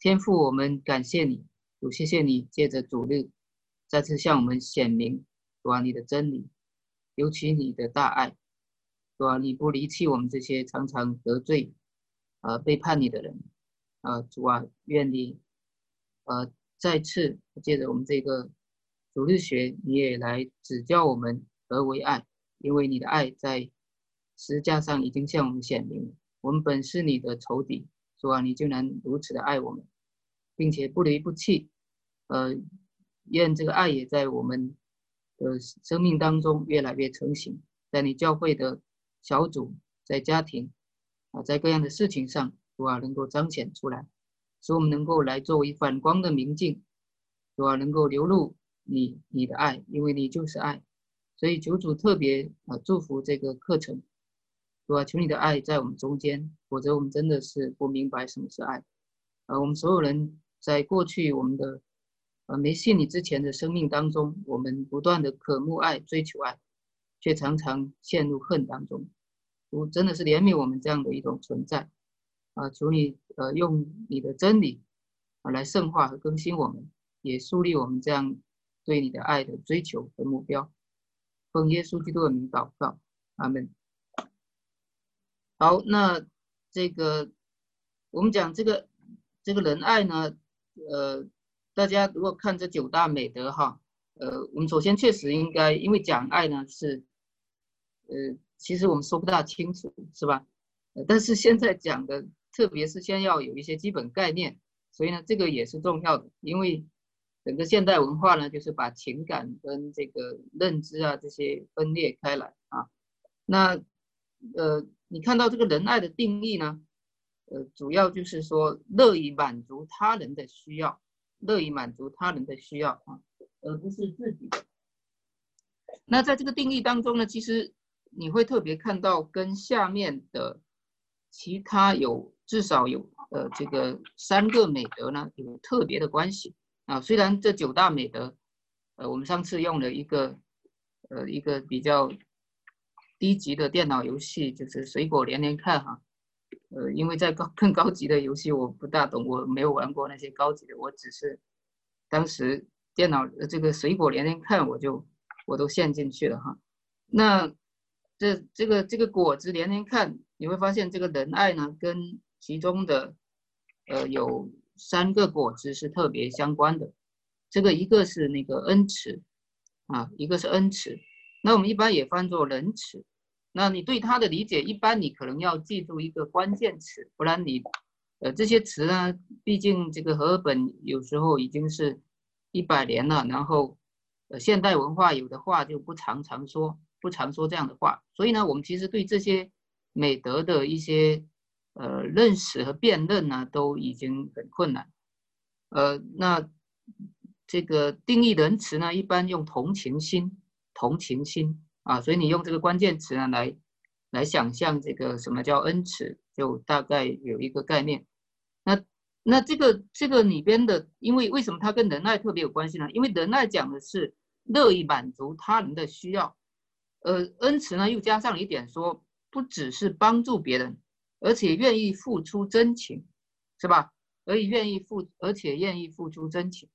天父，我们感谢你，主，谢谢你借着主日再次向我们显明，主啊，你的真理，尤其你的大爱，主啊，你不离弃我们这些常常得罪、呃背叛你的人，啊，主啊，愿你，呃，再次借着我们这个主日学，你也来指教我们何为爱，因为你的爱在十字架上已经向我们显明，我们本是你的仇敌。主啊，你就能如此的爱我们，并且不离不弃，呃，愿这个爱也在我们的生命当中越来越成型，在你教会的小组，在家庭啊，在各样的事情上，主啊，能够彰显出来，使我们能够来作为反光的明镜，主啊，能够流露你你的爱，因为你就是爱，所以求主特别啊祝福这个课程。主啊，求你的爱在我们中间，否则我们真的是不明白什么是爱。呃，我们所有人在过去我们的呃没信你之前的生命当中，我们不断的渴慕爱、追求爱，却常常陷入恨当中。主真的是怜悯我们这样的一种存在啊！求你呃用你的真理啊来圣化和更新我们，也树立我们这样对你的爱的追求和目标。奉耶稣基督的名祷告，阿门。好，那这个我们讲这个这个仁爱呢，呃，大家如果看这九大美德哈，呃，我们首先确实应该，因为讲爱呢是，呃，其实我们说不大清楚，是吧？但是现在讲的，特别是先要有一些基本概念，所以呢，这个也是重要的，因为整个现代文化呢，就是把情感跟这个认知啊这些分裂开来啊，那呃。你看到这个仁爱的定义呢？呃，主要就是说乐于满足他人的需要，乐于满足他人的需要啊，而不是自己的。那在这个定义当中呢，其实你会特别看到跟下面的其他有至少有呃这个三个美德呢有特别的关系啊。虽然这九大美德，呃，我们上次用了一个呃一个比较。低级的电脑游戏就是水果连连看哈，呃，因为在高更高级的游戏我不大懂，我没有玩过那些高级的，我只是当时电脑这个水果连连看我就我都陷进去了哈。那这这个这个果子连连看，你会发现这个仁爱呢跟其中的呃有三个果子是特别相关的，这个一个是那个恩慈啊，一个是恩慈，那我们一般也翻作仁慈。那你对它的理解，一般你可能要记住一个关键词，不然你，呃，这些词呢，毕竟这个和本有时候已经是一百年了，然后，呃，现代文化有的话就不常常说，不常说这样的话，所以呢，我们其实对这些美德的一些，呃，认识和辨认呢，都已经很困难，呃，那这个定义仁慈呢，一般用同情心，同情心。啊，所以你用这个关键词呢来来想象这个什么叫恩慈，就大概有一个概念。那那这个这个里边的，因为为什么它跟仁爱特别有关系呢？因为仁爱讲的是乐意满足他人的需要，呃，恩慈呢又加上一点说，不只是帮助别人，而且愿意付出真情，是吧？而且愿意付，而且愿意付出真情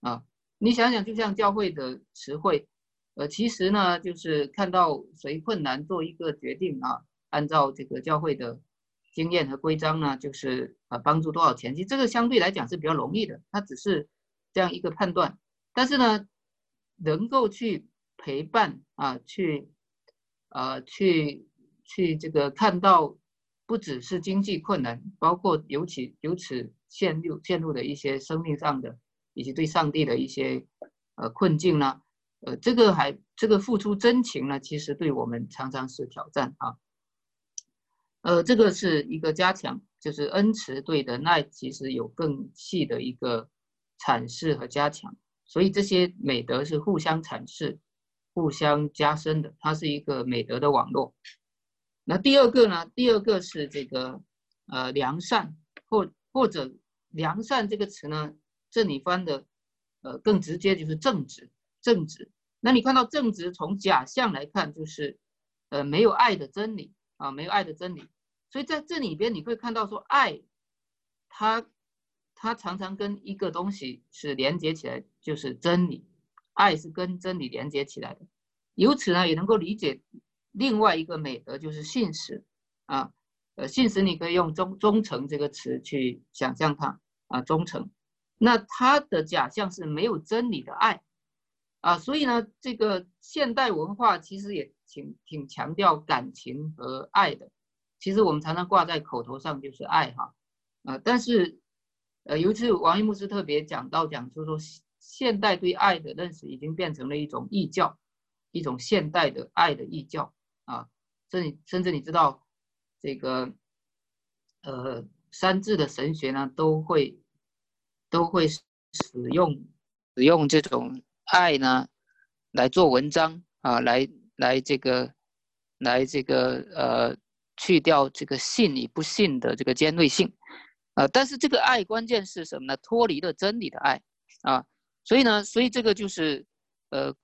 啊！你想想，就像教会的词汇。呃，其实呢，就是看到谁困难做一个决定啊，按照这个教会的经验和规章呢，就是呃帮助多少钱，其实这个相对来讲是比较容易的，它只是这样一个判断。但是呢，能够去陪伴啊，去呃去去这个看到，不只是经济困难，包括尤其由此陷入陷入的一些生命上的，以及对上帝的一些呃困境呢。呃，这个还这个付出真情呢，其实对我们常常是挑战啊。呃，这个是一个加强，就是恩慈对的爱其实有更细的一个阐释和加强，所以这些美德是互相阐释、互相加深的，它是一个美德的网络。那第二个呢？第二个是这个呃良善，或或者良善这个词呢，这里翻的呃更直接就是正直。正直，那你看到正直从假象来看，就是呃没有爱的真理啊，没有爱的真理。所以在这里边你会看到说爱，它它常常跟一个东西是连接起来，就是真理。爱是跟真理连接起来的，由此呢，也能够理解另外一个美德，就是信实啊。呃，信实你可以用忠忠诚这个词去想象它啊，忠诚。那它的假象是没有真理的爱啊，所以呢，这个现代文化其实也挺挺强调感情和爱的。其实我们常常挂在口头上就是爱哈啊，但是呃，有一次王一牧师特别讲到讲，就是说现代对爱的认识已经变成了一种异教，一种现代的爱的异教啊，甚至甚至你知道。这个，呃，三字的神学呢，都会都会使用使用这种爱呢来做文章啊，来来这个来这个呃去掉这个信与不信的这个尖锐性啊，但是这个爱关键是什么呢？脱离了真理的爱啊，所以呢，所以这个就是呃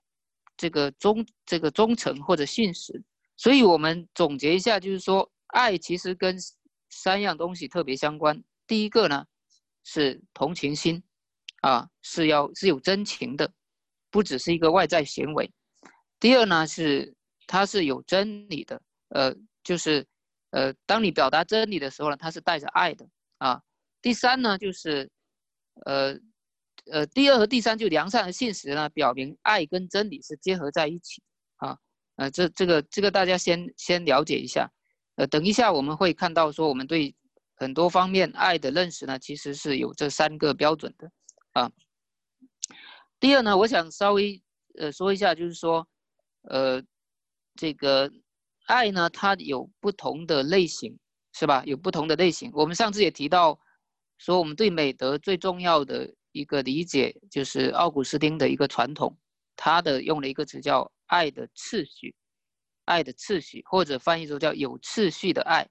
这个忠这个忠诚或者信实，所以我们总结一下，就是说。爱其实跟三样东西特别相关。第一个呢是同情心，啊是要是有真情的，不只是一个外在行为。第二呢是它是有真理的，呃就是呃当你表达真理的时候呢，它是带着爱的啊。第三呢就是呃呃第二和第三就良善和信实呢，表明爱跟真理是结合在一起啊。呃这这个这个大家先先了解一下。呃，等一下我们会看到说，我们对很多方面爱的认识呢，其实是有这三个标准的，啊。第二呢，我想稍微呃说一下，就是说，呃，这个爱呢，它有不同的类型，是吧？有不同的类型。我们上次也提到，说我们对美德最重要的一个理解，就是奥古斯丁的一个传统，他的用了一个词叫爱的次序。爱的次序，或者翻译成叫有次序的爱，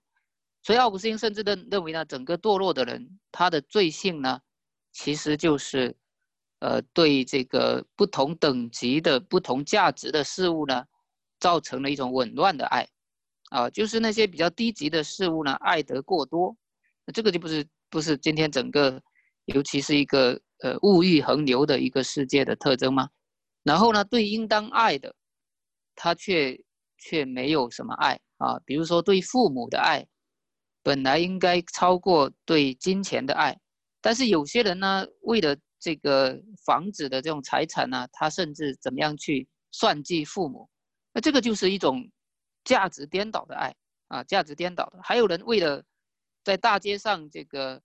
所以奥古斯丁甚至认认为呢，整个堕落的人他的罪性呢，其实就是，呃，对这个不同等级的不同价值的事物呢，造成了一种紊乱的爱，啊，就是那些比较低级的事物呢，爱得过多，这个就不是不是今天整个，尤其是一个呃物欲横流的一个世界的特征吗？然后呢，对应当爱的，他却。却没有什么爱啊，比如说对父母的爱，本来应该超过对金钱的爱，但是有些人呢，为了这个房子的这种财产呢，他甚至怎么样去算计父母，那这个就是一种价值颠倒的爱啊，价值颠倒的。还有人为了在大街上这个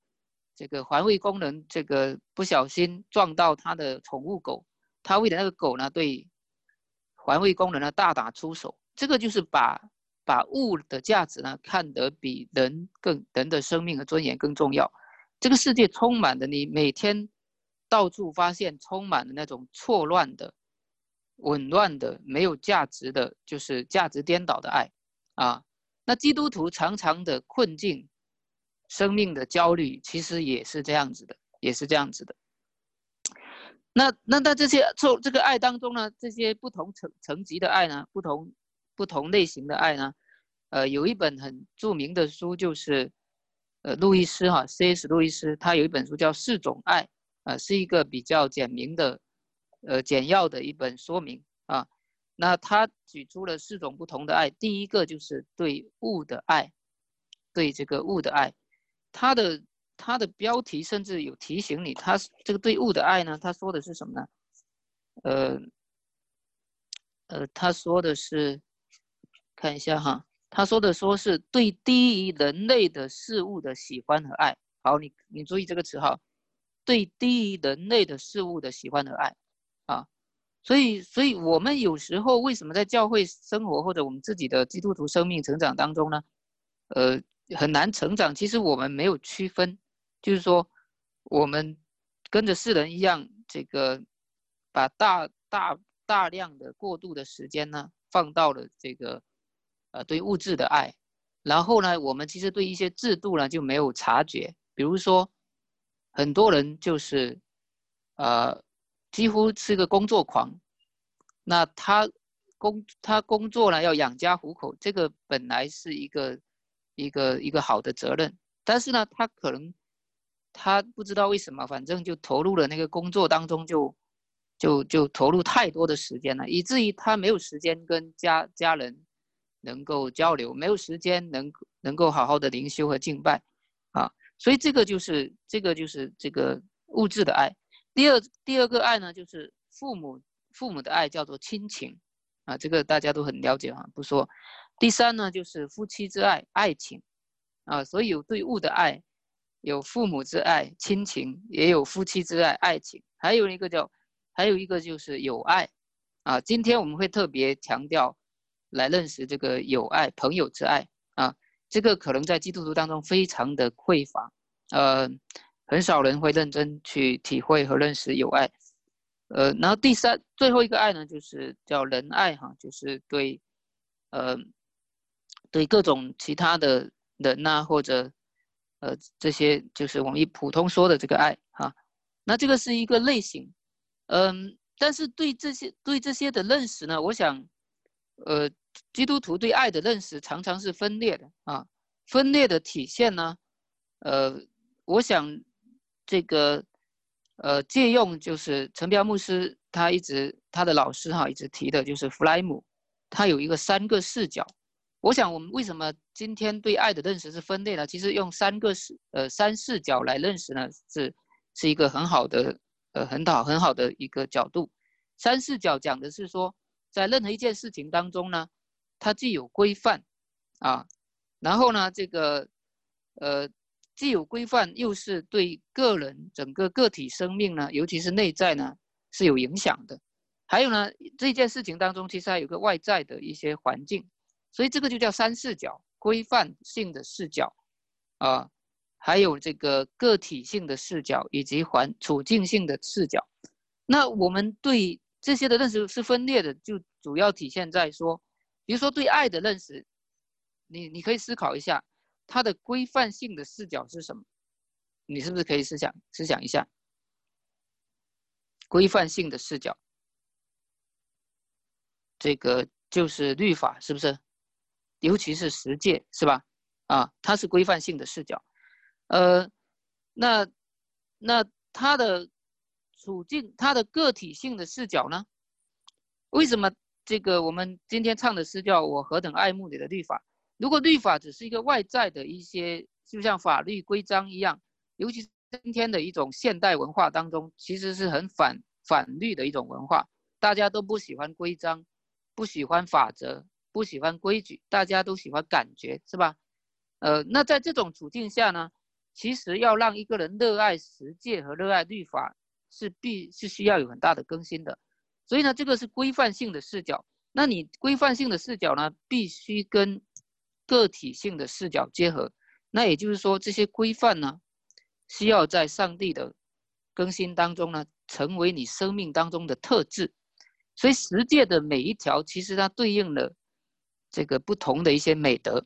这个环卫工人这个不小心撞到他的宠物狗，他为了那个狗呢，对环卫工人呢大打出手。这个就是把把物的价值呢看得比人更人的生命和尊严更重要。这个世界充满了你每天到处发现充满了那种错乱的、紊乱的、没有价值的，就是价值颠倒的爱啊。那基督徒常常的困境、生命的焦虑，其实也是这样子的，也是这样子的。那那在这些从这个爱当中呢，这些不同层层级的爱呢，不同。不同类型的爱呢，呃，有一本很著名的书，就是，呃，路易斯哈，C.S. 路易斯，他有一本书叫《四种爱》，啊，是一个比较简明的，呃，简要的一本说明啊。那他举出了四种不同的爱，第一个就是对物的爱，对这个物的爱，他的他的标题甚至有提醒你，他这个对物的爱呢，他说的是什么呢？呃，呃，他说的是。看一下哈，他说的说是对低于人类的事物的喜欢和爱好，你你注意这个词哈，对低于人类的事物的喜欢和爱啊，所以所以我们有时候为什么在教会生活或者我们自己的基督徒生命成长当中呢，呃很难成长？其实我们没有区分，就是说我们跟着世人一样，这个把大大大量的过度的时间呢放到了这个。呃，对物质的爱，然后呢，我们其实对一些制度呢就没有察觉。比如说，很多人就是，呃，几乎是个工作狂。那他工他工作呢要养家糊口，这个本来是一个一个一个好的责任，但是呢，他可能他不知道为什么，反正就投入了那个工作当中，就就就投入太多的时间了，以至于他没有时间跟家家人能够交流，没有时间能能够好好的灵修和敬拜，所以这个就是这个就是这个物质的爱。第二第二个爱呢，就是父母父母的爱，叫做亲情，啊，这个大家都很了解啊，不说。第三呢，就是夫妻之爱，爱情，啊，所以有对物的爱。有父母之爱、亲情，也有夫妻之爱、爱情，还有一个叫，还有一个就是友爱，啊，今天我们会特别强调来认识这个友爱、朋友之爱，这个可能在基督徒当中非常的匮乏，呃，很少人会认真去体会和认识友爱，呃，然后第三最后一个爱呢，就是叫仁爱哈，就是对，呃，对各种其他的人呐或者。呃，这些就是我们一普通说的这个爱哈，那这个是一个类型，嗯，但是对这些对这些的认识呢，我想，呃，基督徒对爱的认识常常是分裂的啊，分裂的体现呢，呃，我想这个呃借用就是陈彪牧师他一直他的老师哈一直提的就是弗莱姆，他有一个三个视角。我想，我们为什么今天对爱的认识是分裂呢？其实用三个视呃三视角来认识呢，是是一个很好的呃很好很好的一个角度。三视角讲的是说，在任何一件事情当中呢，它既有规范啊，然后呢这个呃既有规范，又是对个人整个个体生命呢，尤其是内在呢是有影响的。还有呢这件事情当中，其实还有个外在的一些环境。所以这个就叫三视角，规范性的视角，啊，还有这个个体性的视角，以及环处境性的视角。那我们对这些的认识是分裂的，就主要体现在说，比如说对爱的认识，你你可以思考一下，它的规范性的视角是什么？你是不是可以思想思想一下？规范性的视角，这个就是律法，是不是？尤其是十诫，是吧？啊，它是规范性的视角，呃，那那它的处境，它的个体性的视角呢？为什么这个我们今天唱的诗叫我何等爱慕你的律法？如果律法只是一个外在的一些，就像法律规章一样，尤其今天的一种现代文化当中，其实是很反反律的一种文化，大家都不喜欢规章，不喜欢法则。不喜欢规矩，大家都喜欢感觉，是吧？呃，那在这种处境下呢，其实要让一个人热爱实践和热爱律法，是必是需要有很大的更新的。所以呢，这个是规范性的视角。那你规范性的视角呢，必须跟个体性的视角结合。那也就是说，这些规范呢，需要在上帝的更新当中呢，成为你生命当中的特质。所以十诫的每一条，其实它对应了。这个不同的一些美德，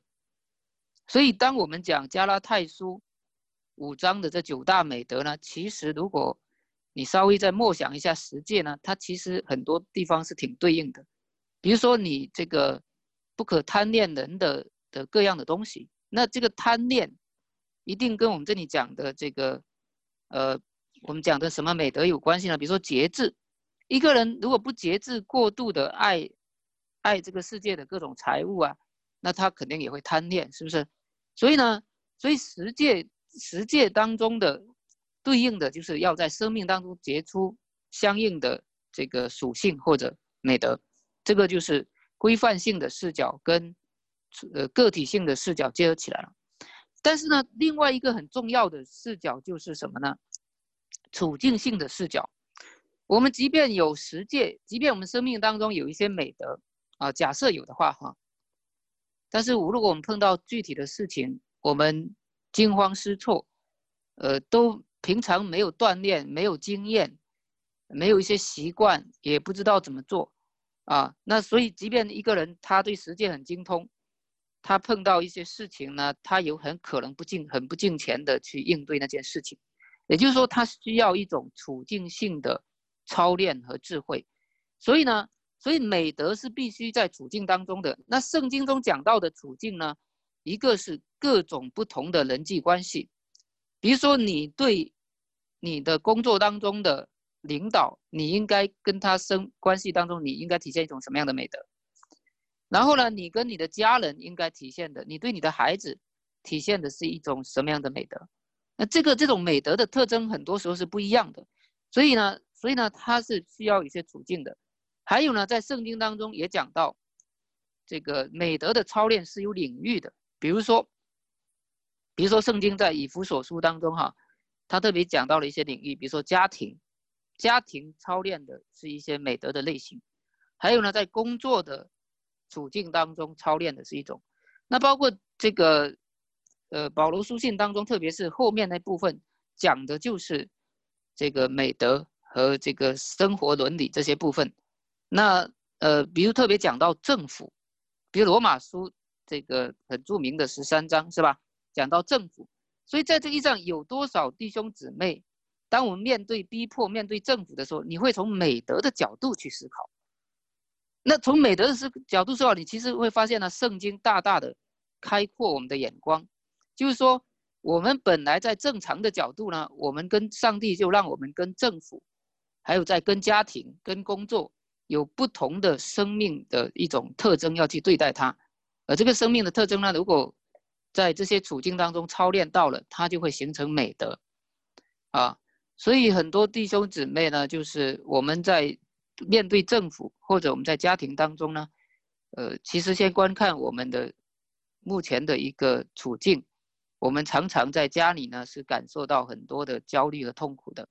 所以当我们讲加拉太书五章的这九大美德呢，其实如果你稍微再默想一下十诫呢，它其实很多地方是挺对应的。比如说你这个不可贪恋人的的各样的东西，那这个贪恋一定跟我们这里讲的这个呃，我们讲的什么美德有关系呢？比如说节制，一个人如果不节制，过度的爱。爱这个世界的各种财物啊，那他肯定也会贪恋，是不是？所以呢，所以十界十界当中的对应的就是要在生命当中结出相应的这个属性或者美德，这个就是规范性的视角跟呃个体性的视角结合起来了。但是呢，另外一个很重要的视角就是什么呢？处境性的视角。我们即便有实践，即便我们生命当中有一些美德。啊，假设有的话哈，但是如果我们碰到具体的事情，我们惊慌失措，呃，都平常没有锻炼，没有经验，没有一些习惯，也不知道怎么做，啊，那所以即便一个人他对实践很精通，他碰到一些事情呢，他有很可能不进很不进钱的去应对那件事情，也就是说，他需要一种处境性的操练和智慧，所以呢。所以美德是必须在处境当中的。那圣经中讲到的处境呢？一个是各种不同的人际关系，比如说你对你的工作当中的领导，你应该跟他生关系当中，你应该体现一种什么样的美德？然后呢，你跟你的家人应该体现的，你对你的孩子体现的是一种什么样的美德？那这个这种美德的特征很多时候是不一样的，所以呢，所以呢，它是需要一些处境的。还有呢，在圣经当中也讲到，这个美德的操练是有领域的。比如说，比如说圣经在以弗所书当中哈，他特别讲到了一些领域，比如说家庭，家庭操练的是一些美德的类型。还有呢，在工作的处境当中操练的是一种。那包括这个，呃，保罗书信当中，特别是后面那部分讲的就是这个美德和这个生活伦理这些部分。那呃，比如特别讲到政府，比如罗马书这个很著名的十三章是吧？讲到政府，所以在这一上有多少弟兄姊妹，当我们面对逼迫、面对政府的时候，你会从美德的角度去思考。那从美德的思角度说，你其实会发现呢，圣经大大的开阔我们的眼光，就是说，我们本来在正常的角度呢，我们跟上帝就让我们跟政府，还有在跟家庭、跟工作。有不同的生命的一种特征要去对待它，而这个生命的特征呢，如果在这些处境当中操练到了，它就会形成美德，啊，所以很多弟兄姊妹呢，就是我们在面对政府或者我们在家庭当中呢，呃，其实先观看我们的目前的一个处境，我们常常在家里呢是感受到很多的焦虑和痛苦的。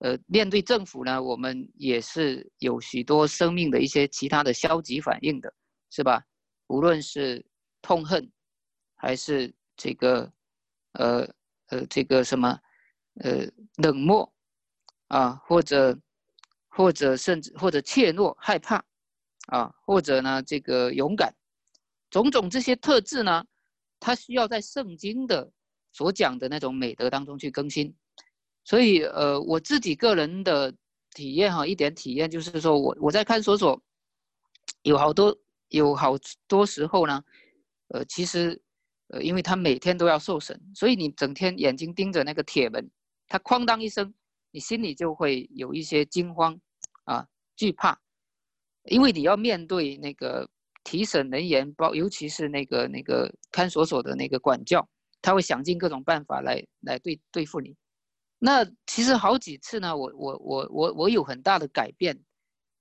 呃，面对政府呢，我们也是有许多生命的一些其他的消极反应的，是吧？无论是痛恨，还是这个，呃呃，这个什么，呃，冷漠，啊，或者或者甚至或者怯懦、害怕，啊，或者呢，这个勇敢，种种这些特质呢，它需要在圣经的所讲的那种美德当中去更新。所以，呃，我自己个人的体验哈，一点体验就是说，我我在看守所，有好多有好多时候呢，呃，其实，呃，因为他每天都要受审，所以你整天眼睛盯着那个铁门，他哐当一声，你心里就会有一些惊慌，啊，惧怕，因为你要面对那个提审人员，包尤其是那个那个看守所的那个管教，他会想尽各种办法来来对对付你。那其实好几次呢，我我我我我有很大的改变，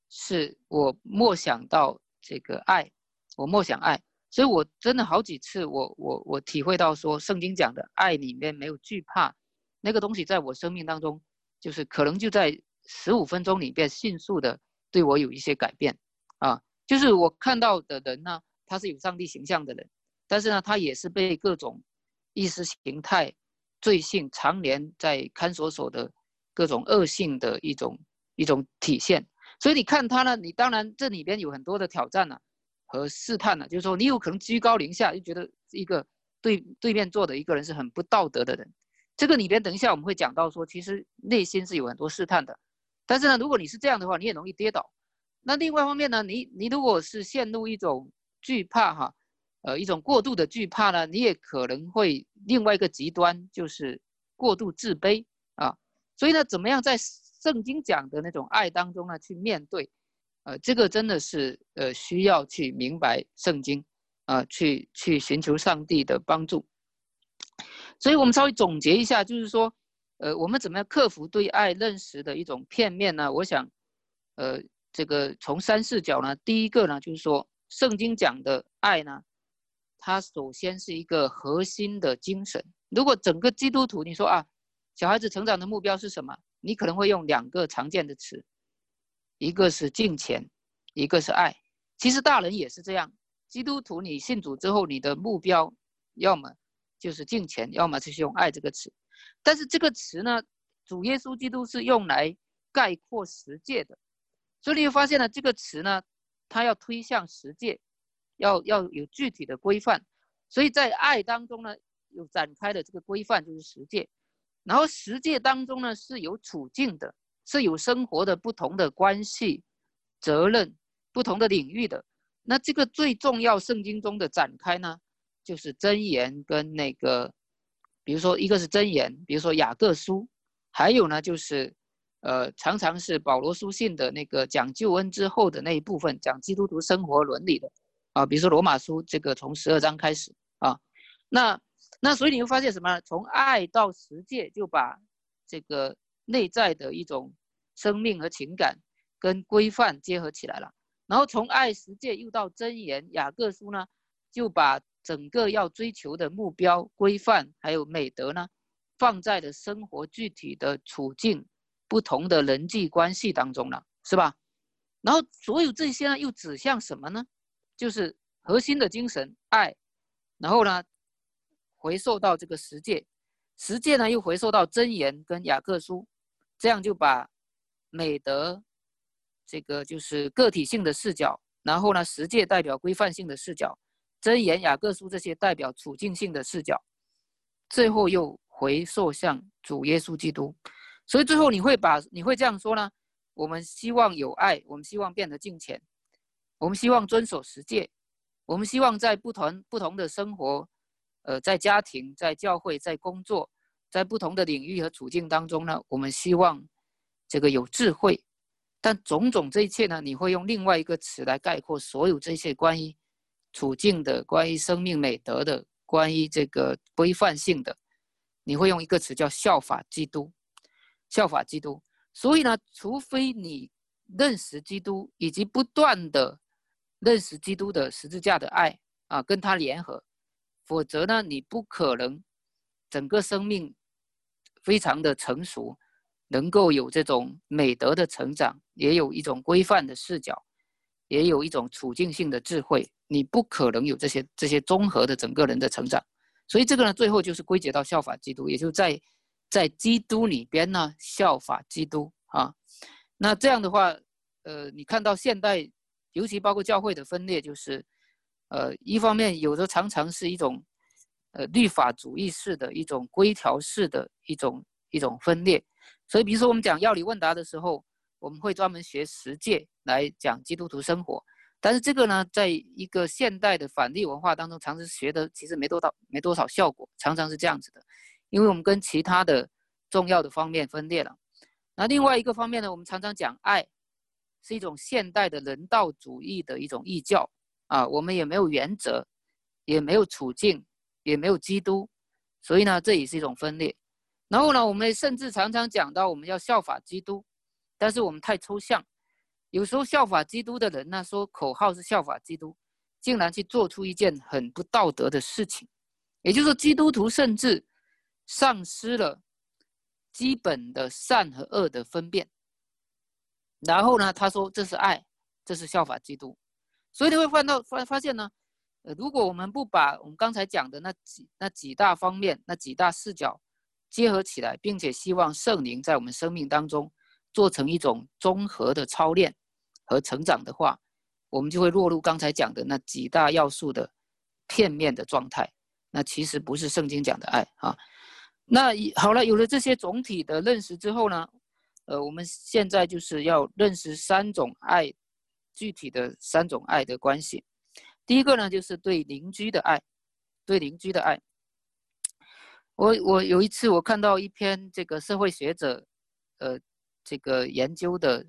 是我默想到这个爱，我默想爱，所以我真的好几次，我我我体会到说，圣经讲的爱里面没有惧怕，那个东西在我生命当中，就是可能就在十五分钟里边迅速的对我有一些改变，啊，就是我看到的人呢，他是有上帝形象的人，但是呢，他也是被各种意识形态。罪性常年在看守所的各种恶性的一种一种体现，所以你看他呢，你当然这里边有很多的挑战呢和试探呢，就是说你有可能居高临下，就觉得一个对对面坐的一个人是很不道德的人，这个里边等一下我们会讲到说，其实内心是有很多试探的，但是呢，如果你是这样的话，你也容易跌倒。那另外一方面呢，你你如果是陷入一种惧怕哈。呃，一种过度的惧怕呢，你也可能会另外一个极端，就是过度自卑啊。所以呢，怎么样在圣经讲的那种爱当中呢，去面对？呃，这个真的是呃需要去明白圣经啊，去去寻求上帝的帮助。所以我们稍微总结一下，就是说，呃，我们怎么样克服对爱认识的一种片面呢？我想，呃，这个从三视角呢，第一个呢，就是说，圣经讲的爱呢。它首先是一个核心的精神。如果整个基督徒，你说啊，小孩子成长的目标是什么？你可能会用两个常见的词，一个是敬虔，一个是爱。其实大人也是这样。基督徒，你信主之后，你的目标要么就是敬虔，要么就是用爱这个词。但是这个词呢，主耶稣基督是用来概括十诫的，所以你会发现呢，这个词呢，它要推向十诫。要要有具体的规范，所以在爱当中呢，有展开的这个规范就是十诫，然后十诫当中呢是有处境的，是有生活的不同的关系、责任、不同的领域的。那这个最重要，圣经中的展开呢，就是箴言跟那个比如说一个是箴言，比如说雅各书，还有呢就是，呃，常常是保罗书信的那个讲救恩之后的那一部分，讲基督徒生活伦理的，啊，比如说罗马书这个从十二章开始啊，那那所以你会发现什么？从爱到实践，就把这个内在的一种生命和情感跟规范结合起来了。然后从爱实践又到箴言雅各书呢，就把整个要追求的目标规范还有美德呢，放在了生活具体的处境、不同的人际关系当中了，是吧？然后所有这些呢，又指向什么呢？就是核心的精神爱，然后呢，回溯到这个实践，实践呢又回溯到箴言跟雅各书，这样就把美德。这个就是个体性的视角，然后呢，实践代表规范性的视角，箴言、雅各书这些代表处境性的视角，最后又回溯向主耶稣基督。所以最后你会把你会这样说呢？我们希望有爱，我们希望变得敬虔，我们希望遵守实践，我们希望在不同不同的生活，呃，在家庭、在教会、在工作，在不同的领域和处境当中呢，我们希望这个有智慧。但种种这一切呢，你会用另外一个词来概括所有这些关于处境的、关于生命美德的、关于这个规范性的，你会用一个词叫效法基督，效法基督。所以呢，除非你认识基督，以及不断的认识基督的十字架的爱啊，跟他联合，否则呢，你不可能整个生命非常的成熟。能够有这种美德的成长，也有一种规范的视角，也有一种处境性的智慧。你不可能有这些这些综合的整个人的成长，所以这个呢，最后就是归结到效法基督，也就在在基督里边呢效法基督啊。那这样的话，呃，你看到现代，尤其包括教会的分裂，就是呃，一方面有的常常是一种呃律法主义式的一种规条式的一种一种分裂。所以，比如说我们讲要理问答的时候，我们会专门学十诫来讲基督徒生活。但是这个呢，在一个现代的反例文化当中，常常学的其实没多少，没多少效果，常常是这样子的。因为我们跟其他的重要的方面分裂了。那另外一个方面呢，我们常常讲爱，是一种现代的人道主义的一种异教啊。我们也没有原则，也没有处境，也没有基督，所以呢，这也是一种分裂。然后呢，我们甚至常常讲到我们要效法基督，但是我们太抽象。有时候效法基督的人呢，说口号是效法基督，竟然去做出一件很不道德的事情。也就是说，基督徒甚至丧失了基本的善和恶的分辨。然后呢，他说这是爱，这是效法基督。所以你会发到发发现呢，如果我们不把我们刚才讲的那几那几大方面、那几大视角，结合起来，并且希望圣灵在我们生命当中做成一种综合的操练和成长的话，我们就会落入刚才讲的那几大要素的片面的状态。那其实不是圣经讲的爱啊。那好了，有了这些总体的认识之后呢，呃，我们现在就是要认识三种爱，具体的三种爱的关系。第一个呢，就是对邻居的爱，对邻居的爱。我我有一次我看到一篇这个社会学者，呃，这个研究的，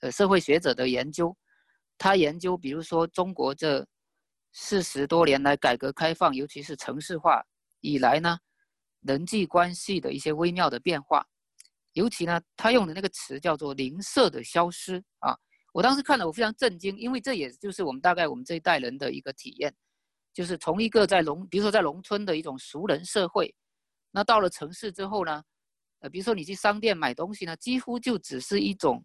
呃，社会学者的研究，他研究比如说中国这四十多年来改革开放，尤其是城市化以来呢，人际关系的一些微妙的变化，尤其呢，他用的那个词叫做“邻舍的消失”啊，我当时看了我非常震惊，因为这也就是我们大概我们这一代人的一个体验，就是从一个在农，比如说在农村的一种熟人社会。那到了城市之后呢，呃，比如说你去商店买东西呢，几乎就只是一种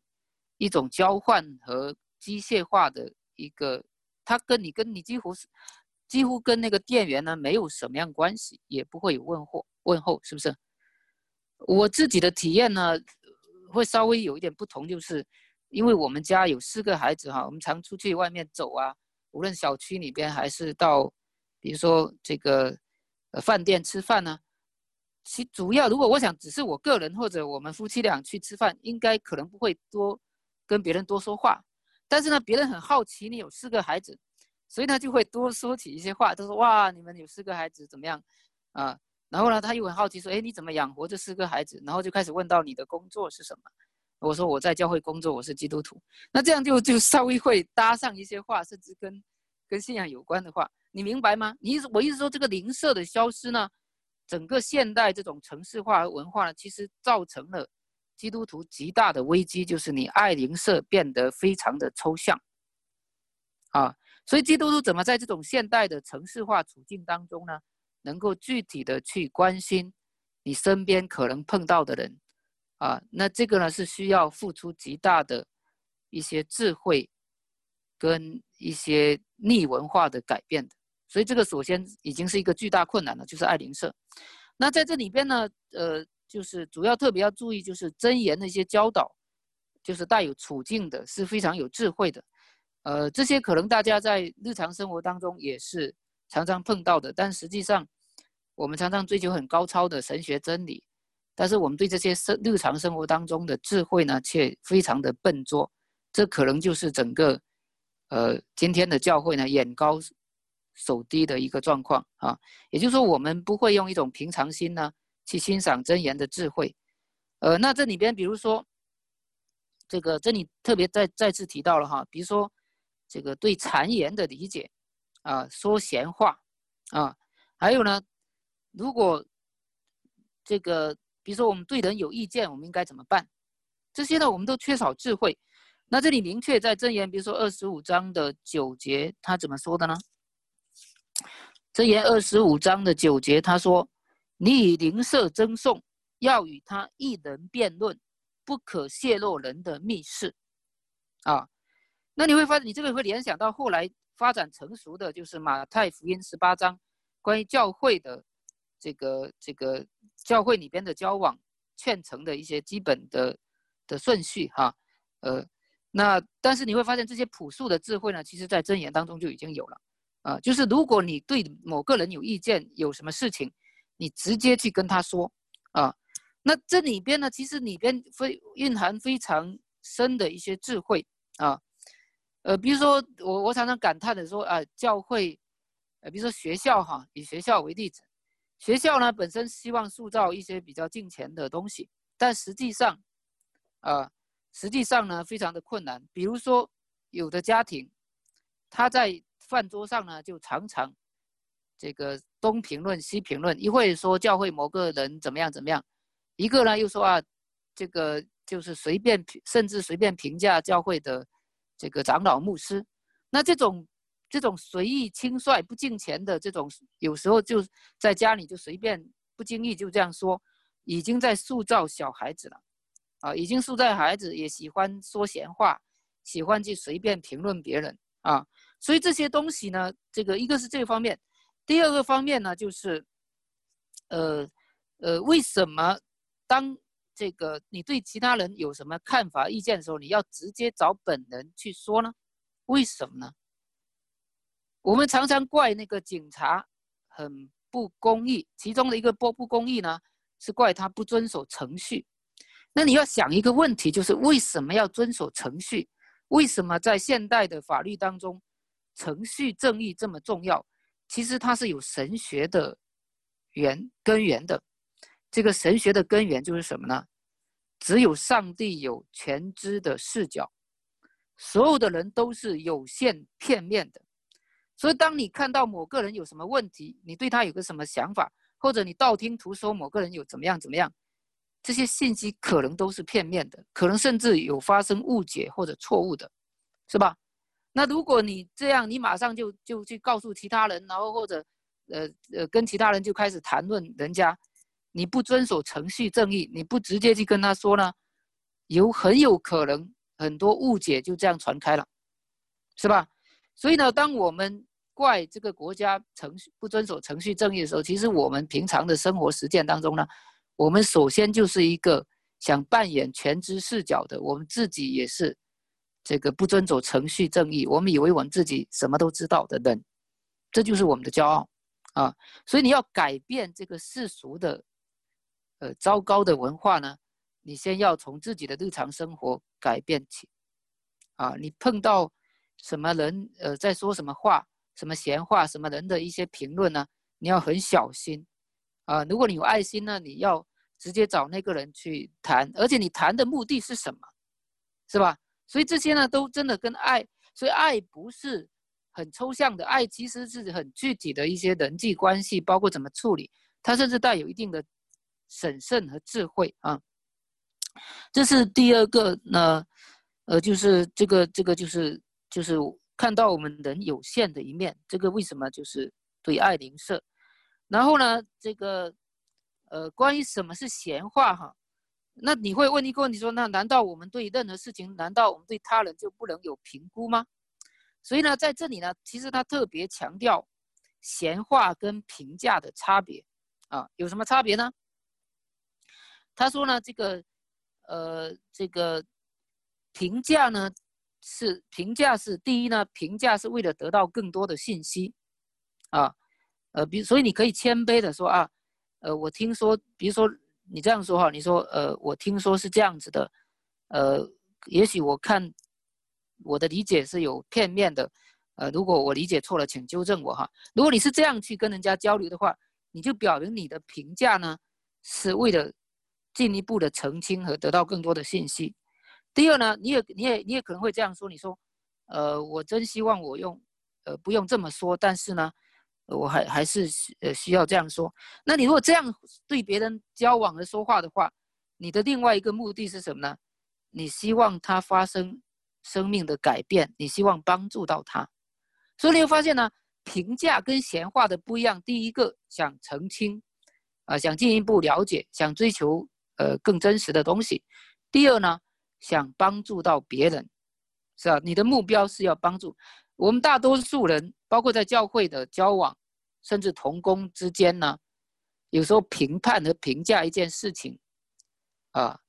一种交换和机械化的一个，他跟你跟你几乎是几乎跟那个店员呢没有什么样关系，也不会有问候问候，是不是？我自己的体验呢，会稍微有一点不同，就是因为我们家有四个孩子哈，我们常出去外面走啊，无论小区里边还是到，比如说这个呃饭店吃饭呢。其主要，如果我想只是我个人或者我们夫妻俩去吃饭，应该可能不会多跟别人多说话。但是呢，别人很好奇你有四个孩子，所以呢就会多说起一些话，他说哇，你们有四个孩子怎么样啊？然后呢，他又很好奇说：“哎，你怎么养活这四个孩子？”然后就开始问到你的工作是什么。我说我在教会工作，我是基督徒。那这样就就稍微会搭上一些话，甚至跟跟信仰有关的话，你明白吗？你意思我意思说，这个灵舍的消失呢，整个现代这种城市化和文化呢，其实造成了基督徒极大的危机，就是你爱灵舍变得非常的抽象啊。所以基督徒怎么在这种现代的城市化处境当中呢，能够具体的去关心你身边可能碰到的人？啊，那这个呢是需要付出极大的一些智慧，跟一些逆文化的改变的，所以这个首先已经是一个巨大困难了，就是爱邻舍。那在这里边呢，呃，就是主要特别要注意，就是真言的一些教导，就是带有处境的，是非常有智慧的。呃，这些可能大家在日常生活当中也是常常碰到的，但实际上我们常常追求很高超的神学真理。但是我们对这些生日常生活当中的智慧呢，却非常的笨拙，这可能就是整个，呃，今天的教会呢眼高手低的一个状况啊。也就是说，我们不会用一种平常心呢去欣赏真言的智慧。呃，那这里边比如说，这个这里特别再再次提到了哈，比如说这个对谗言的理解啊，说闲话啊，还有呢，如果这个。比如说，我们对人有意见，我们应该怎么办？这些呢，我们都缺少智慧。那这里明确在箴言，比如说二十五章的九节，他怎么说的呢？箴言二十五章的九节，他说：“你以灵舍争讼，要与他一人辩论，不可泄露人的密事。”啊，那你会发现，你这个会联想到后来发展成熟的就是马太福音十八章关于教会的这个这个。教会里边的交往、劝成的一些基本的的顺序哈，呃，那但是你会发现这些朴素的智慧呢，其实在箴言当中就已经有了，啊，就是如果你对某个人有意见，有什么事情，你直接去跟他说，啊，那这里边呢，其实里边非蕴含非常深的一些智慧。啊，呃，比如说我我常常感叹的说啊，教会，呃，比如说学校哈，以学校为例子。学校呢本身希望塑造一些比较近前的东西，但实际上，啊，实际上呢非常的困难。比如说，有的家庭，他在饭桌上呢就常常这个东评论西评论，一会说教会某个人怎么样怎么样，一个呢又说啊，这个就是随便甚至随便评价教会的这个长老牧师，那这种。这种随意轻率、不敬钱的这种，有时候就在家里就随便不经意就这样说，已经在塑造小孩子了，啊，已经塑造孩子也喜欢说闲话，喜欢去随便评论别人啊。所以这些东西呢，这个一个是这方面，第二个方面呢，就是，呃，呃，为什么当这个你对其他人有什么看法、意见的时候，你要直接找本人去说呢？为什么呢？我们常常怪那个警察很不公义，其中的一个不不公义呢，是怪他不遵守程序。那你要想一个问题，就是为什么要遵守程序？为什么在现代的法律当中，程序正义这么重要？其实它是有神学的源根源的。这个神学的根源就是什么呢？只有上帝有全知的视角，所有的人都是有限片面的。所以，当你看到某个人有什么问题，你对他有个什么想法，或者你道听途说某个人有怎么样怎么样，这些信息可能都是片面的，可能甚至有发生误解或者错误的，是吧？那如果你这样，你马上就就去告诉其他人，然后或者，呃呃，跟其他人就开始谈论人家，你不遵守程序正义，你不直接去跟他说呢，有很有可能很多误解就这样传开了，是吧？所以呢，当我们怪这个国家程序不遵守程序正义的时候，其实我们平常的生活实践当中呢，我们首先就是一个想扮演全知视角的，我们自己也是这个不遵守程序正义，我们以为我们自己什么都知道的人，这就是我们的骄傲啊！所以你要改变这个世俗的呃糟糕的文化呢，你先要从自己的日常生活改变起啊！你碰到什么人呃在说什么话？什么闲话，什么人的一些评论呢？你要很小心，啊，如果你有爱心呢，你要直接找那个人去谈，而且你谈的目的是什么，是吧？所以这些呢，都真的跟爱，所以爱不是很抽象的，爱其实是很具体的一些人际关系，包括怎么处理，它甚至带有一定的审慎和智慧啊。这是第二个呢，呃，就是这个这个就是就是看到我们人有限的一面，这个为什么就是对爱邻舍？然后呢，这个呃，关于什么是闲话哈？那你会问一个问题说，那难道我们对任何事情，难道我们对他人就不能有评估吗？所以呢，在这里呢，其实他特别强调闲话跟评价的差别啊，有什么差别呢？他说呢，这个。呃，这个评价呢，是评价是第一呢，评价是为了得到更多的信息，啊，呃，比所以你可以谦卑的说啊，呃，我听说，比如说你这样说哈，你说呃，我听说是这样子的，呃，也许我看我的理解是有片面的，呃，如果我理解错了，请纠正我哈。如果你是这样去跟人家交流的话，你就表明你的评价呢是为了。进一步的澄清和得到更多的信息。第二呢，你也你也你也可能会这样说：你说，呃，我真希望我用，呃，不用这么说，但是呢，我还还是呃需要这样说。那你如果这样对别人交往和说话的话，你的另外一个目的是什么呢？你希望他发生生命的改变，你希望帮助到他。所以你会发现呢，评价跟闲话的不一样。第一个想澄清，啊，想进一步了解，想追求。呃，更真实的东西。第二呢，想帮助到别人，是吧？你的目标是要帮助我们大多数人，包括在教会的交往，甚至同工之间呢，有时候评判和评价一件事情，啊，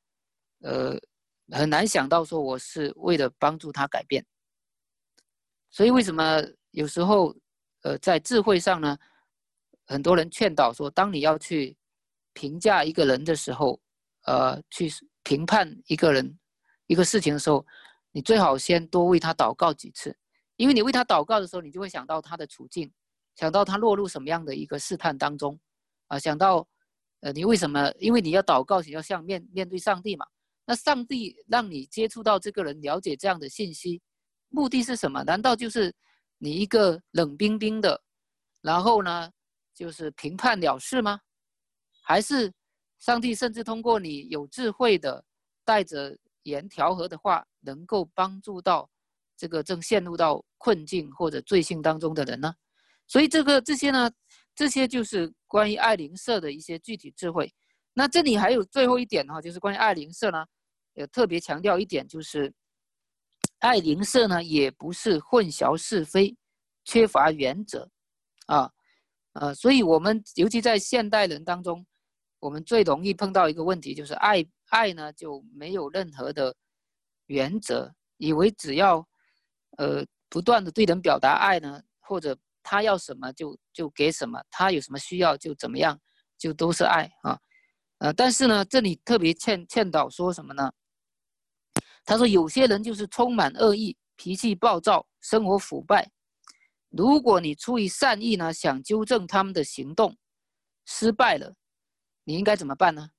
呃，很难想到说我是为了帮助他改变。所以为什么有时候，呃，在智慧上呢，很多人劝导说，当你要去评价一个人的时候，呃，去评判一个人、一个事情的时候，你最好先多为他祷告几次，因为你为他祷告的时候，你就会想到他的处境，想到他落入什么样的一个试探当中，啊，想到，呃，你为什么？因为你要祷告，你要向面面对上帝嘛。那上帝让你接触到这个人，了解这样的信息，目的是什么？难道就是你一个冷冰冰的，然后呢，就是评判了事吗？还是？上帝甚至通过你有智慧的、带着言调和的话，能够帮助到这个正陷入到困境或者罪性当中的人呢？所以这个这些呢，这些就是关于爱灵社的一些具体智慧。那这里还有最后一点哈，就是关于爱灵社呢，也特别强调一点，就是爱灵社呢也不是混淆是非、缺乏原则啊，呃，所以我们尤其在现代人当中。我们最容易碰到一个问题，就是爱爱呢就没有任何的原则，以为只要呃不断的对人表达爱呢，或者他要什么就就给什么，他有什么需要就怎么样，就都是爱啊，呃，但是呢，这里特别劝劝导说什么呢？他说有些人就是充满恶意，脾气暴躁，生活腐败。如果你出于善意呢，想纠正他们的行动，失败了。你应该怎么办呢？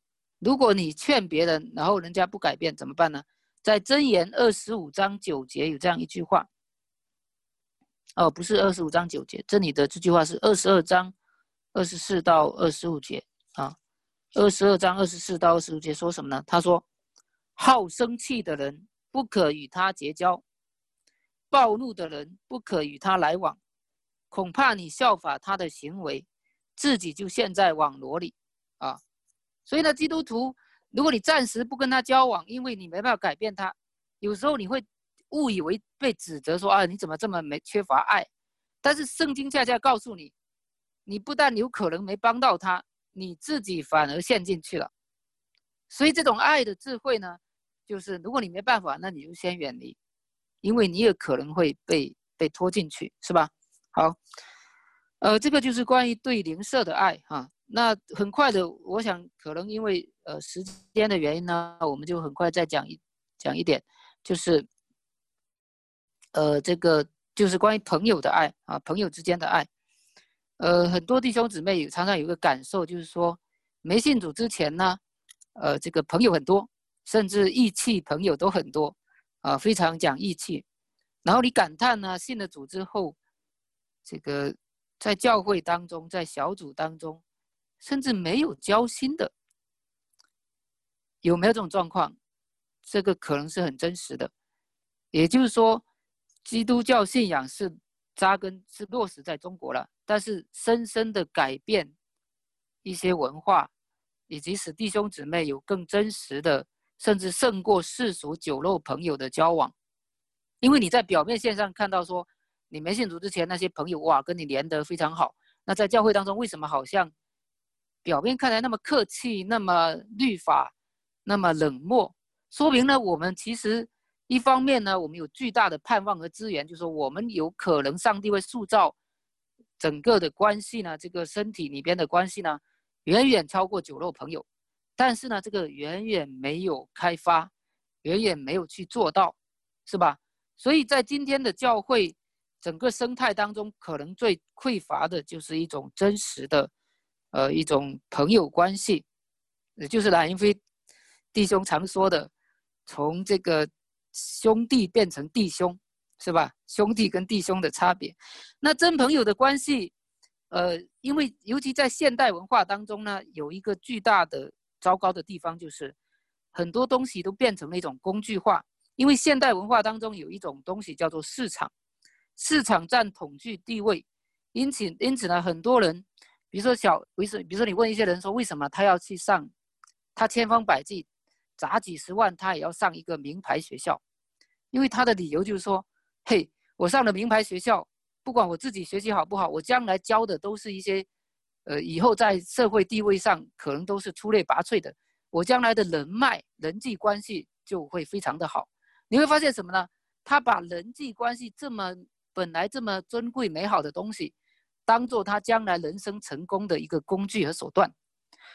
如果你劝别人，然后人家不改变，怎么办呢？在箴言二十五章九节有这样一句话。哦，不是二十五章九节，这里的这句话是二十二章二十四到二十五节啊。二十二章二十四到二十五节说什么呢？他说：“好生气的人不可与他结交，暴怒的人不可与他来往，恐怕你效法他的行为，自己就陷在网罗里。”所以呢，基督徒，如果你暂时不跟他交往，因为你没办法改变他，有时候你会误以为被指责说啊，你怎么这么没缺乏爱？但是圣经恰恰告诉你，你不但有可能没帮到他，你自己反而陷进去了。所以这种爱的智慧呢，就是如果你没办法，那你就先远离，因为你也可能会被被拖进去，是吧？好，呃，这个就是关于对灵舍的爱哈。那很快的，我想可能因为呃时间的原因呢，我们就很快再讲一讲一点，就是呃这个就是关于朋友的爱啊，朋友之间的爱，呃，很多弟兄姊妹常常有个感受，就是说没信主之前呢，呃，这个朋友很多，甚至义气朋友都很多，啊，非常讲义气。然后你感叹呢，信了主之后，这个在教会当中，在小组当中，甚至没有交心的，有没有这种状况？这个可能是很真实的。也就是说，基督教信仰是扎根、是落实在中国了，但是深深的改变一些文化，以及使弟兄姊妹有更真实的，甚至胜过世俗酒肉朋友的交往。因为你在表面线上看到说，你没信主之前那些朋友哇，跟你连得非常好。那在教会当中，为什么好像表面看来那么客气，那么律法，那么冷漠？说明呢，我们其实一方面呢，我们有巨大的盼望和资源，就是说我们有可能上帝会塑造整个的关系呢，这个身体里边的关系呢，远远超过酒肉朋友。但是呢，这个远远没有开发，远远没有去做到，是吧？所以在今天的教会整个生态当中，可能最匮乏的就是一种真实的，呃，一种朋友关系，也就是蓝云飞弟兄常说的，从这个兄弟变成弟兄，是吧？兄弟跟弟兄的差别，那真朋友的关系，呃，因为尤其在现代文化当中呢，有一个巨大的糟糕的地方，就是很多东西都变成了一种工具化。因为现代文化当中有一种东西叫做市场，市场占统治地位，因此因此呢，很多人，比如说小，为什，比如说你问一些人说，为什么他要去上，他千方百计砸几十万，他也要上一个名牌学校，因为他的理由就是说，嘿，我上了名牌学校，不管我自己学习好不好，我将来教的都是一些，呃，以后在社会地位上可能都是出类拔萃的，我将来的人脉、人际关系就会非常的好。你会发现什么呢？他把人际关系这么本来这么尊贵美好的东西，当做他将来人生成功的一个工具和手段，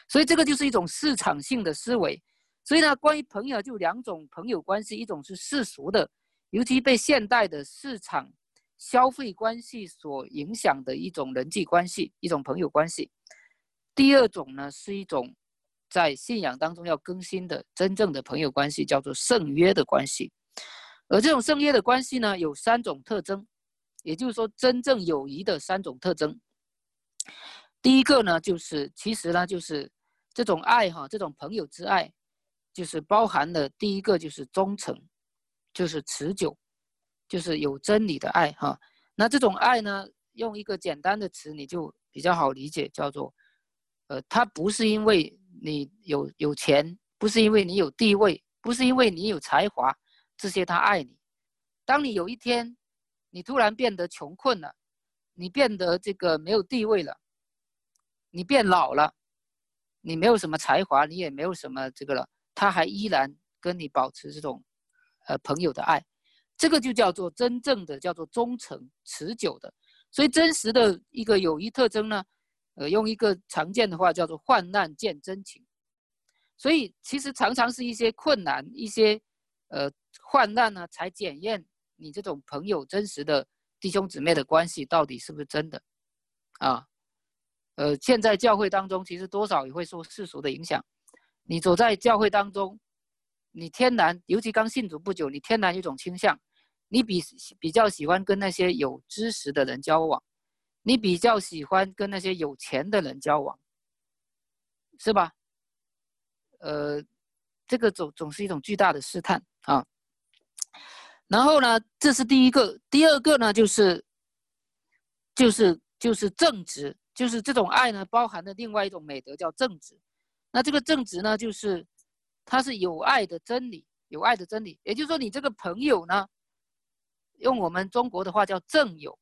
所以这个就是一种市场性的思维。所以呢，关于朋友就两种朋友关系，一种是世俗的，尤其被现代的市场消费关系所影响的一种人际关系，一种朋友关系。第二种呢，是一种在信仰当中要更新的真正的朋友关系，叫做圣约的关系。而这种圣约的关系呢，有三种特征，也就是说，真正友谊的三种特征。第一个呢，就是其实呢，就是这种爱哈，这种朋友之爱，就是包含了第一个就是忠诚，就是持久，就是有真理的爱哈。那这种爱呢，用一个简单的词你就比较好理解，叫做，呃，它不是因为你有有钱，不是因为你有地位，不是因为你有才华。这些他爱你。当你有一天，你突然变得穷困了，你变得这个没有地位了，你变老了，你没有什么才华，你也没有什么这个了，他还依然跟你保持这种，呃，朋友的爱，这个就叫做真正的叫做忠诚持久的。所以真实的一个友谊特征呢，呃，用一个常见的话叫做患难见真情。所以其实常常是一些困难，一些，呃。患难呢，才检验你这种朋友真实的弟兄姊妹的关系到底是不是真的，啊，呃，现在教会当中其实多少也会受世俗的影响。你走在教会当中，你天然，尤其刚信主不久，你天然有一种倾向，你比比较喜欢跟那些有知识的人交往，你比较喜欢跟那些有钱的人交往，是吧？呃，这个总总是一种巨大的试探啊。然后呢，这是第一个，第二个呢，就是，就是就是正直，就是这种爱呢，包含的另外一种美德叫正直。那这个正直呢，就是它是有爱的真理，有爱的真理。也就是说，你这个朋友呢，用我们中国的话叫正友，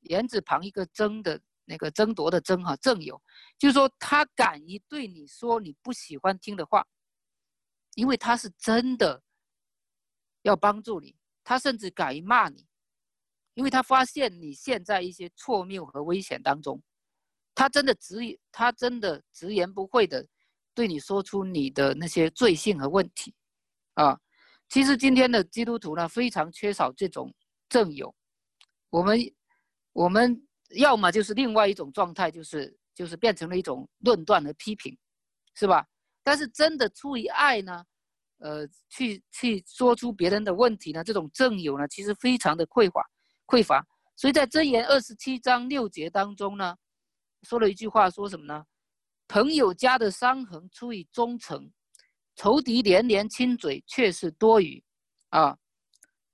言字旁一个争的那个争夺的争哈，正友，就是说他敢于对你说你不喜欢听的话，因为他是真的。要帮助你，他甚至敢于骂你，因为他发现你现在一些错谬和危险当中，他真的直他真的直言不讳的对你说出你的那些罪性和问题，啊，其实今天的基督徒呢非常缺少这种正友，我们我们要么就是另外一种状态，就是就是变成了一种论断和批评，是吧？但是真的出于爱呢，呃，去去说出别人的问题呢，这种正友呢，其实非常的匮乏匮乏。所以在箴言二十七章六节当中呢，说了一句话，说什么呢？朋友家的伤痕出于忠诚，仇敌连连亲嘴却是多余，啊，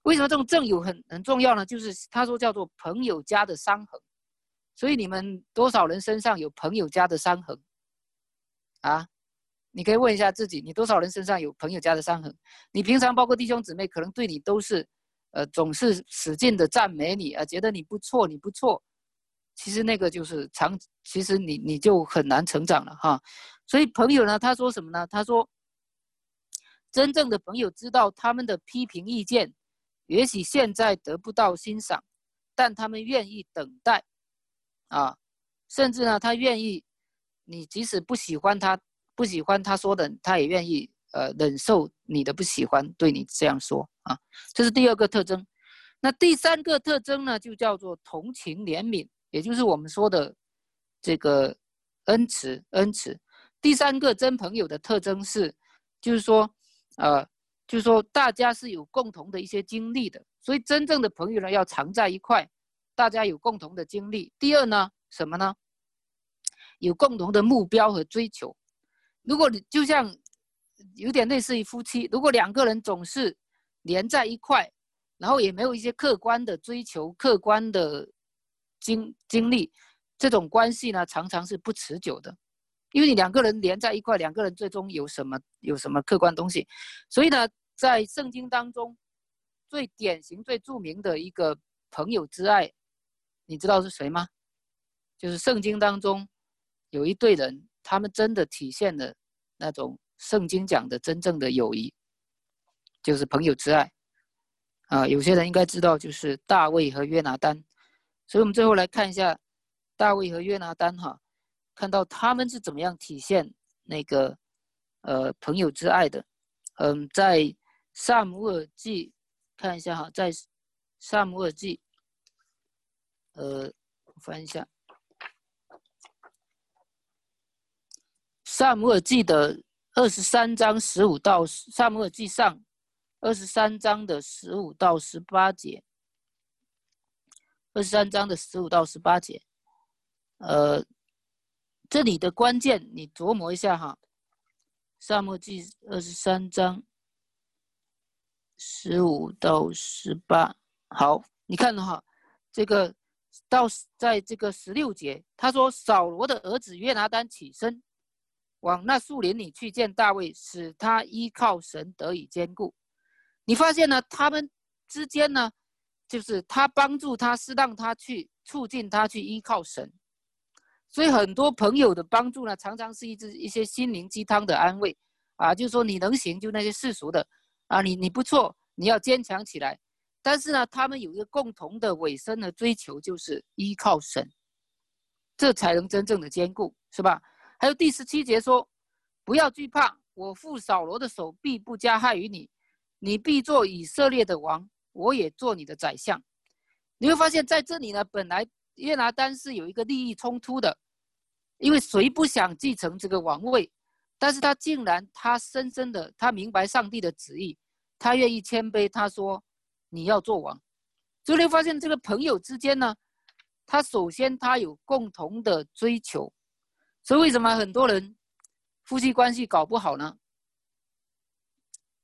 为什么这种正友很很重要呢？就是他说叫做朋友家的伤痕，所以你们多少人身上有朋友家的伤痕？啊，你可以问一下自己，你多少人身上有朋友家的伤痕？你平常包括弟兄姊妹，可能对你都是。呃，总是使劲的赞美你啊，觉得你不错，你不错。其实那个就是长，其实你你就很难成长了哈。所以朋友呢，他说什么呢？他说，真正的朋友知道他们的批评意见，也许现在得不到欣赏，但他们愿意等待，啊，甚至呢，他愿意，你即使不喜欢他，不喜欢他说的，他也愿意。呃，忍受你的不喜欢，对你这样说啊，这是第二个特征。那第三个特征呢，就叫做同情怜悯，也就是我们说的这个恩慈。恩慈。第三个真朋友的特征是，就是说，呃，就是说大家是有共同的一些经历的，所以真正的朋友呢，要常在一块，大家有共同的经历。第二呢，什么呢？有共同的目标和追求。如果你就像。有点类似于夫妻，如果两个人总是连在一块，然后也没有一些客观的追求、客观的经经历，这种关系呢，常常是不持久的。因为你两个人连在一块，两个人最终有什么有什么客观东西？所以呢，在圣经当中，最典型、最著名的一个朋友之爱，你知道是谁吗？就是圣经当中有一对人，他们真的体现了那种。圣经讲的真正的友谊，就是朋友之爱，啊，有些人应该知道，就是大卫和约拿丹。所以，我们最后来看一下大卫和约拿丹，哈，看到他们是怎么样体现那个呃朋友之爱的。嗯，在萨姆尔记看一下哈，在萨姆尔记，呃，翻一下萨姆尔记的。二十三章十五到萨母尔记上，二十三章的十五到十八节，二十三章的十五到十八节，呃，这里的关键你琢磨一下哈，萨母记二十三章十五到十八，好，你看哈，这个到在这个十六节，他说扫罗的儿子约拿丹起身。往那树林里去见大卫，使他依靠神得以坚固。你发现呢？他们之间呢，就是他帮助他，是让他去促进他去依靠神。所以很多朋友的帮助呢，常常是一支一些心灵鸡汤的安慰啊，就是说你能行，就那些世俗的啊，你你不错，你要坚强起来。但是呢，他们有一个共同的尾声的追求，就是依靠神，这才能真正的坚固，是吧？还有第十七节说：“不要惧怕，我父扫罗的手必不加害于你，你必做以色列的王，我也做你的宰相。”你会发现在这里呢，本来约拿丹是有一个利益冲突的，因为谁不想继承这个王位？但是他竟然他深深的他明白上帝的旨意，他愿意谦卑，他说：“你要做王。”所以你会发现这个朋友之间呢，他首先他有共同的追求。所以为什么很多人夫妻关系搞不好呢？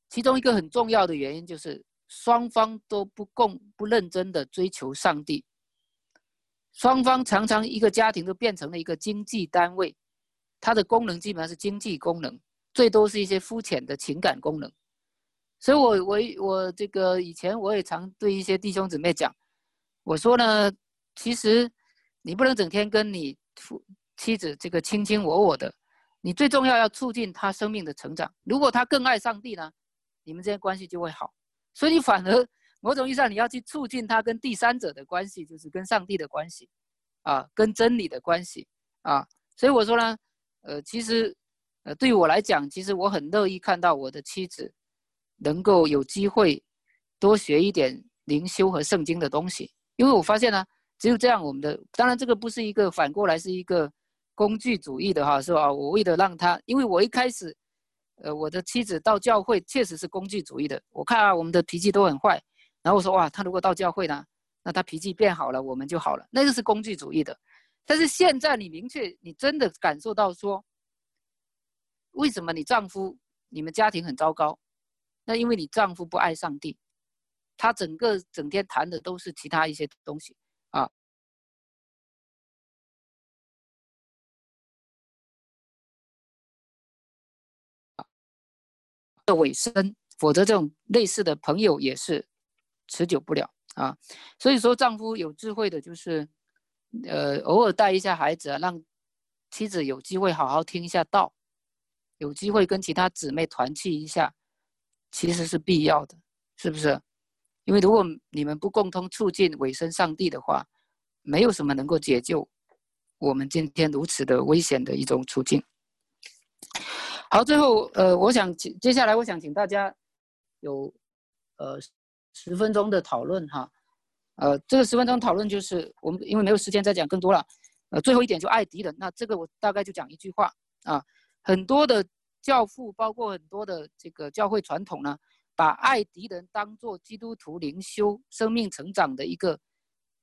其中一个很重要的原因就是双方都不共不认真的追求上帝。双方常常一个家庭都变成了一个经济单位，它的功能基本上是经济功能，最多是一些肤浅的情感功能。所以我我我这个以前我也常对一些弟兄姊妹讲，我说呢，其实你不能整天跟你夫。妻子这个卿卿我我的，你最重要要促进他生命的成长。如果他更爱上帝呢，你们之间关系就会好。所以你反而某种意义上你要去促进他跟第三者的关系，就是跟上帝的关系，啊，跟真理的关系啊。所以我说呢，呃，其实，呃，对于我来讲，其实我很乐意看到我的妻子能够有机会多学一点灵修和圣经的东西，因为我发现呢。只有这样，我们的当然这个不是一个反过来是一个工具主义的哈，是吧？我为了让他，因为我一开始，呃，我的妻子到教会确实是工具主义的。我看啊，我们的脾气都很坏，然后我说哇，他如果到教会呢，那他脾气变好了，我们就好了。那个是工具主义的。但是现在你明确，你真的感受到说，为什么你丈夫你们家庭很糟糕？那因为你丈夫不爱上帝，他整个整天谈的都是其他一些东西的尾声，否则这种类似的朋友也是持久不了啊。所以说，丈夫有智慧的，就是呃，偶尔带一下孩子啊，让妻子有机会好好听一下道，有机会跟其他姊妹团契一下。其实是必要的，是不是？因为如果你们不共同促进委身上帝的话，没有什么能够解救我们今天如此的危险的一种处境。好，最后呃，我想请接下来我想请大家有呃十分钟的讨论哈，呃，这个十分钟讨论就是我们因为没有时间再讲更多了，呃，最后一点就爱敌人，那这个我大概就讲一句话啊，很多的。教父包括很多的这个教会传统呢，把爱敌人当做基督徒灵修生命成长的一个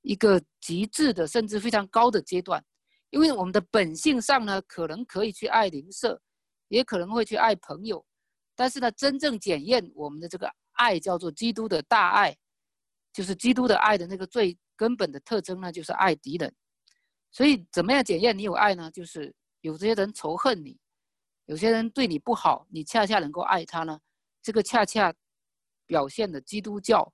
一个极致的甚至非常高的阶段。因为我们的本性上呢，可能可以去爱邻舍，也可能会去爱朋友，但是呢，真正检验我们的这个爱叫做基督的大爱，就是基督的爱的那个最根本的特征呢，就是爱敌人。所以怎么样检验你有爱呢？就是有这些人仇恨你。有些人对你不好，你恰恰能够爱他呢？这个恰恰表现了基督教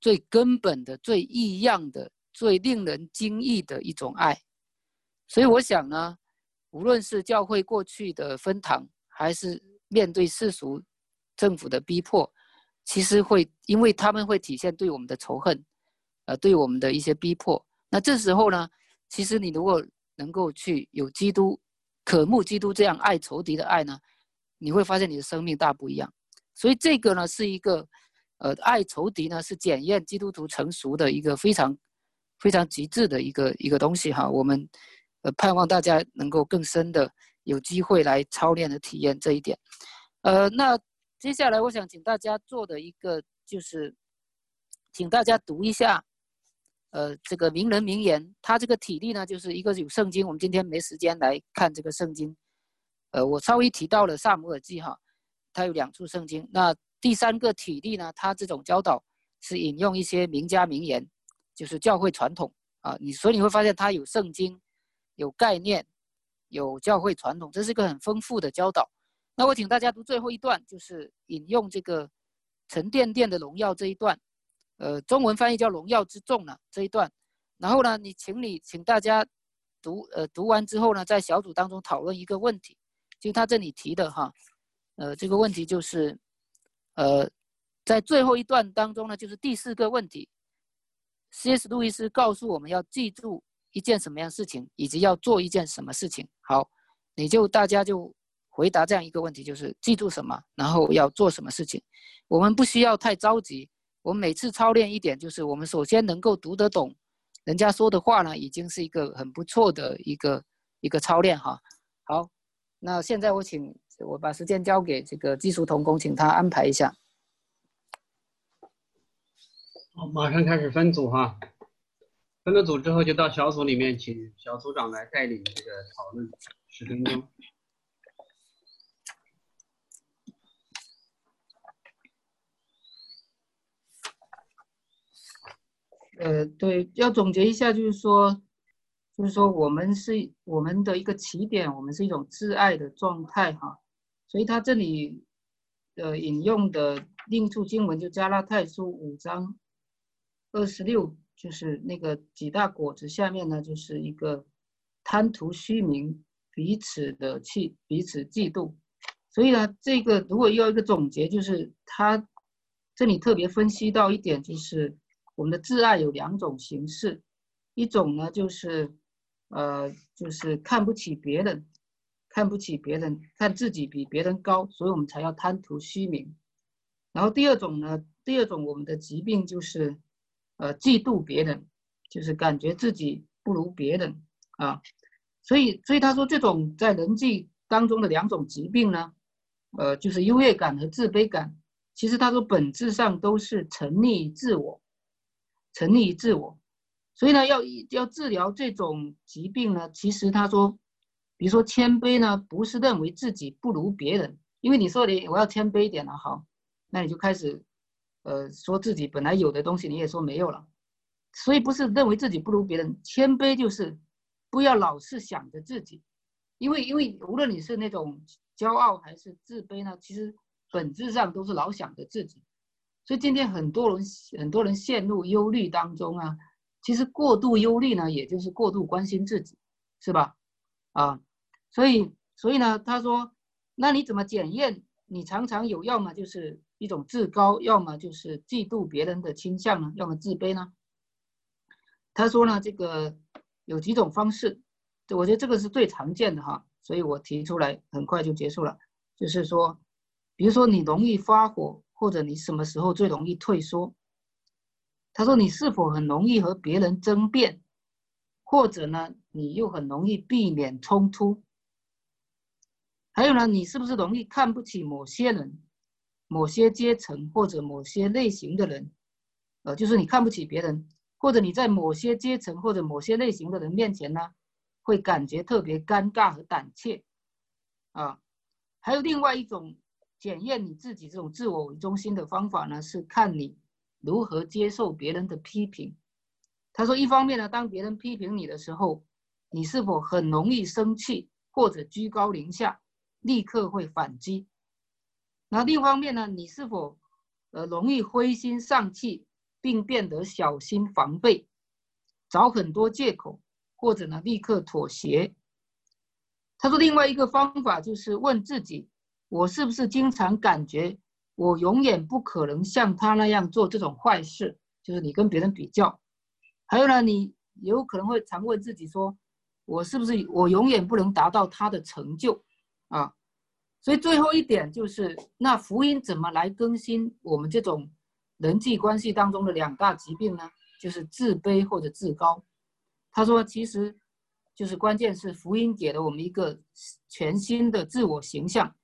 最根本的、最异样的、最令人惊异的一种爱。所以我想呢，无论是教会过去的分堂，还是面对世俗政府的逼迫，其实会因为他们会体现对我们的仇恨，呃，对我们的一些逼迫。那这时候呢，其实你如果能够去有基督。渴慕基督这样爱仇敌的爱呢，你会发现你的生命大不一样。所以这个呢是一个，呃，爱仇敌呢是检验基督徒成熟的一个非常非常极致的一个一个东西哈。我们呃盼望大家能够更深的有机会来操练和体验这一点。呃，那接下来我想请大家做的一个就是，请大家读一下。呃，这个名人名言，他这个体力呢，就是一个有圣经。我们今天没时间来看这个圣经，呃，我稍微提到了萨姆尔记哈，他有两处圣经。那第三个体力呢，他这种教导是引用一些名家名言，就是教会传统啊。你所以你会发现他有圣经，有概念，有教会传统，这是一个很丰富的教导。那我请大家读最后一段，就是引用这个沉甸甸的荣耀这一段。呃，中文翻译叫“荣耀之重”呢这一段，然后呢，你请你请大家读，呃，读完之后呢，在小组当中讨论一个问题，就他这里提的哈，呃，这个问题就是，呃，在最后一段当中呢，就是第四个问题，C.S. 路易斯告诉我们要记住一件什么样事情，以及要做一件什么事情。好，你就大家就回答这样一个问题，就是记住什么，然后要做什么事情。我们不需要太着急。我们每次操练一点，就是我们首先能够读得懂人家说的话呢，已经是一个很不错的一个一个操练哈。好，那现在我请我把时间交给这个技术同工，请他安排一下。好，马上开始分组哈。分了组之后，就到小组里面，请小组长来带领这个讨论十分钟。呃，对，要总结一下，就是说，就是说，我们是我们的一个起点，我们是一种挚爱的状态哈。所以他这里，呃，引用的另处经文就加拉太书五章二十六，就是那个几大果子下面呢，就是一个贪图虚名，彼此的气，彼此嫉妒。所以呢，这个如果要一个总结，就是他这里特别分析到一点，就是。我们的挚爱有两种形式，一种呢就是，呃，就是看不起别人，看不起别人，看自己比别人高，所以我们才要贪图虚名。然后第二种呢，第二种我们的疾病就是，呃，嫉妒别人，就是感觉自己不如别人啊。所以，所以他说这种在人际当中的两种疾病呢，呃，就是优越感和自卑感。其实他说本质上都是沉溺自我，沉溺自我。所以呢，要要治疗这种疾病呢，其实他说，比如说谦卑呢，不是认为自己不如别人，因为你说你我要谦卑一点了，好，那你就开始，呃，说自己本来有的东西你也说没有了，所以不是认为自己不如别人，谦卑就是。不要老是想着自己，因为因为无论你是那种骄傲还是自卑呢，其实本质上都是老想着自己。所以今天很多人很多人陷入忧虑当中啊，其实过度忧虑呢，也就是过度关心自己，是吧？啊，所以所以呢，他说，那你怎么检验你常常有要么就是一种自高，要么就是嫉妒别人的倾向呢？要么自卑呢？他说呢，这个。有几种方式，我觉得这个是最常见的哈，所以我提出来很快就结束了。就是说，比如说你容易发火，或者你什么时候最容易退缩？他说你是否很容易和别人争辩，或者呢，你又很容易避免冲突？还有呢，你是不是容易看不起某些人、某些阶层或者某些类型的人？呃，就是你看不起别人。或者你在某些阶层或者某些类型的人面前呢，会感觉特别尴尬和胆怯，啊，还有另外一种检验你自己这种自我为中心的方法呢，是看你如何接受别人的批评。他说，一方面呢，当别人批评你的时候，你是否很容易生气或者居高临下，立刻会反击？那另一方面呢，你是否呃容易灰心丧气？并变得小心防备，找很多借口，或者呢立刻妥协。他说，另外一个方法就是问自己：我是不是经常感觉我永远不可能像他那样做这种坏事？就是你跟别人比较。还有呢，你有可能会常问自己说：我是不是我永远不能达到他的成就？啊，所以最后一点就是，那福音怎么来更新我们这种？人际关系当中的两大疾病呢，就是自卑或者自高。他说，其实就是关键是福音给了我们一个全新的自我形象。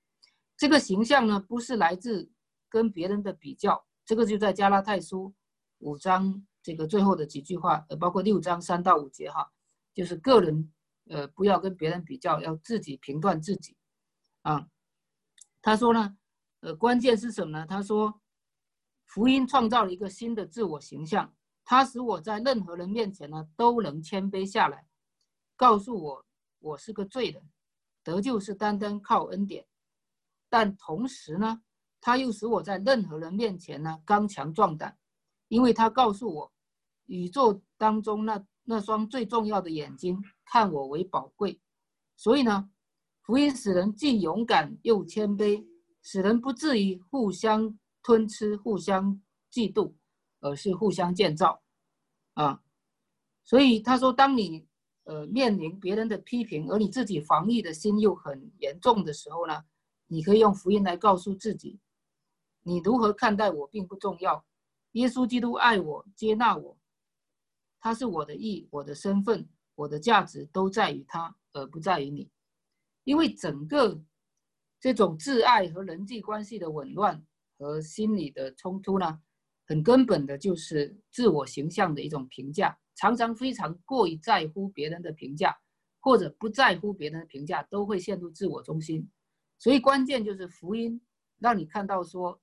这个形象呢，不是来自跟别人的比较。这个就在加拉太书五章这个最后的几句话，呃，包括六章三到五节哈，就是个人呃不要跟别人比较，要自己评断自己。啊，他说呢，呃，关键是什么呢？他说。福音创造了一个新的自我形象，它使我在任何人面前呢都能谦卑下来，告诉我我是个罪人，得救是单单靠恩典。但同时呢，他又使我在任何人面前呢刚强壮胆，因为他告诉我，宇宙当中那那双最重要的眼睛看我为宝贵。所以呢，福音使人既勇敢又谦卑，使人不至于互相。吞吃，互相嫉妒，而是互相建造，啊，所以他说，当你呃面临别人的批评，而你自己防御的心又很严重的时候呢，你可以用福音来告诉自己，你如何看待我并不重要，耶稣基督爱我，接纳我，他是我的义，我的身份，我的价值都在于他，而不在于你，因为整个这种自爱和人际关系的紊乱。和心理的冲突呢，很根本的就是自我形象的一种评价，常常非常过于在乎别人的评价，或者不在乎别人的评价，都会陷入自我中心。所以关键就是福音让你看到说，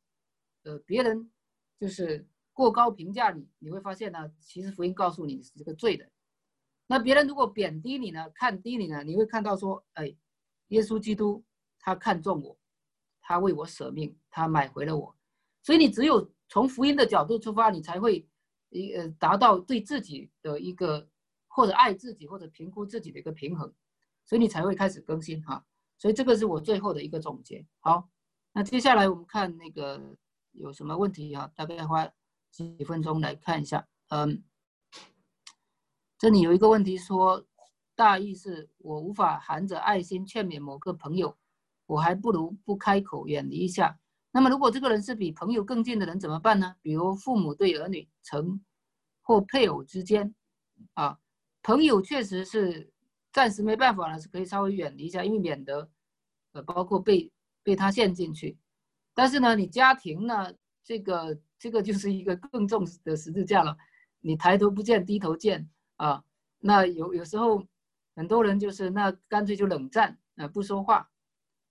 呃，别人就是过高评价你，你会发现呢，其实福音告诉你是这个罪的。那别人如果贬低你呢，看低你呢，你会看到说，哎，耶稣基督他看重我。他为我舍命，他买回了我，所以你只有从福音的角度出发，你才会一呃达到对自己的一个或者爱自己或者评估自己的一个平衡，所以你才会开始更新哈。所以这个是我最后的一个总结。好，那接下来我们看那个有什么问题啊，大概花几分钟来看一下。嗯，这里有一个问题说，大意是我无法含着爱心劝勉某个朋友。我还不如不开口，远离一下。那么，如果这个人是比朋友更近的人，怎么办呢？比如父母对儿女，成或配偶之间，啊，朋友确实是暂时没办法了，是可以稍微远离一下，因为免得呃包括被被他陷进去。但是呢，你家庭呢，这个这个就是一个更重的十字架了，你抬头不见低头见啊。那有有时候很多人就是那干脆就冷战啊，不说话。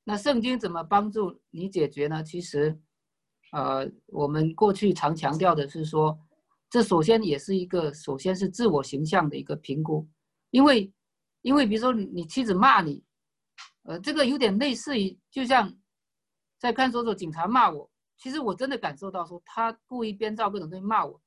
那圣经怎么帮助你解决呢？其实，呃，我们过去常强调的是说，这首先也是一个，首先是自我形象的一个评估，因为，因为比如说你妻子骂你，呃，这个有点类似于，就像在看守所警察骂我，其实我真的感受到说他故意编造各种东西骂我，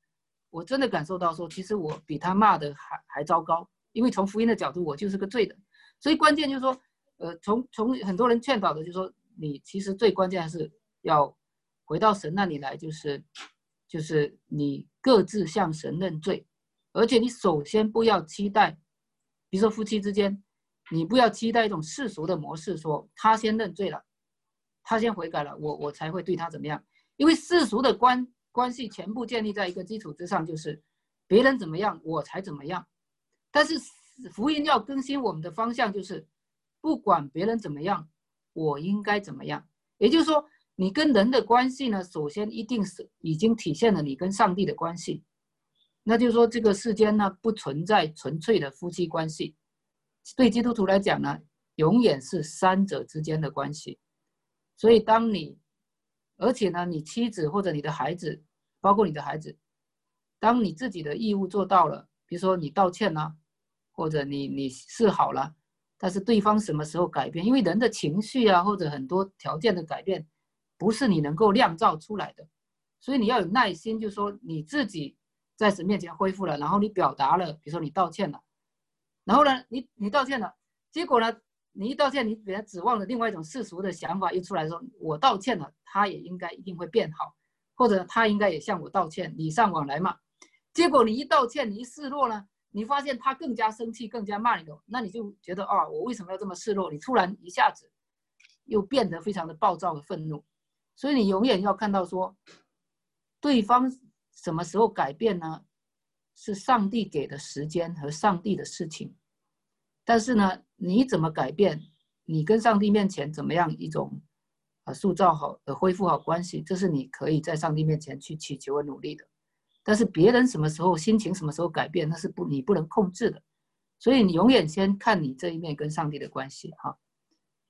我真的感受到说，其实我比他骂的还还糟糕，因为从福音的角度，我就是个罪的，所以关键就是说。呃，从从很多人劝导的，就是说你其实最关键还是要回到神那里来，就是就是你各自向神认罪，而且你首先不要期待，比如说夫妻之间，你不要期待一种世俗的模式，说他先认罪了，他先悔改了，我我才会对他怎么样？因为世俗的关关系全部建立在一个基础之上，就是别人怎么样我才怎么样，但是福音要更新我们的方向，就是。不管别人怎么样，我应该怎么样？也就是说，你跟人的关系呢，首先一定是已经体现了你跟上帝的关系。那就是说，这个世间呢，不存在纯粹的夫妻关系。对基督徒来讲呢，永远是三者之间的关系。所以，当你，而且呢，你妻子或者你的孩子，包括你的孩子，当你自己的义务做到了，比如说你道歉了，或者你你示好了。但是对方什么时候改变？因为人的情绪啊，或者很多条件的改变，不是你能够酿造出来的，所以你要有耐心。就说你自己在神面前恢复了，然后你表达了，比如说你道歉了，然后呢，你你道歉了，结果呢，你一道歉，你别指望的另外一种世俗的想法一出来说，我道歉了，他也应该一定会变好，或者他应该也向我道歉，礼尚往来嘛。结果你一道歉，你一示弱呢？你发现他更加生气，更加骂你了，那你就觉得啊，我为什么要这么示弱？你突然一下子又变得非常的暴躁和愤怒，所以你永远要看到说，对方什么时候改变呢？是上帝给的时间和上帝的事情。但是呢，你怎么改变？你跟上帝面前怎么样一种啊塑造好、呃恢复好关系？这是你可以在上帝面前去祈求和努力的。但是别人什么时候心情什么时候改变，那是不你不能控制的，所以你永远先看你这一面跟上帝的关系哈，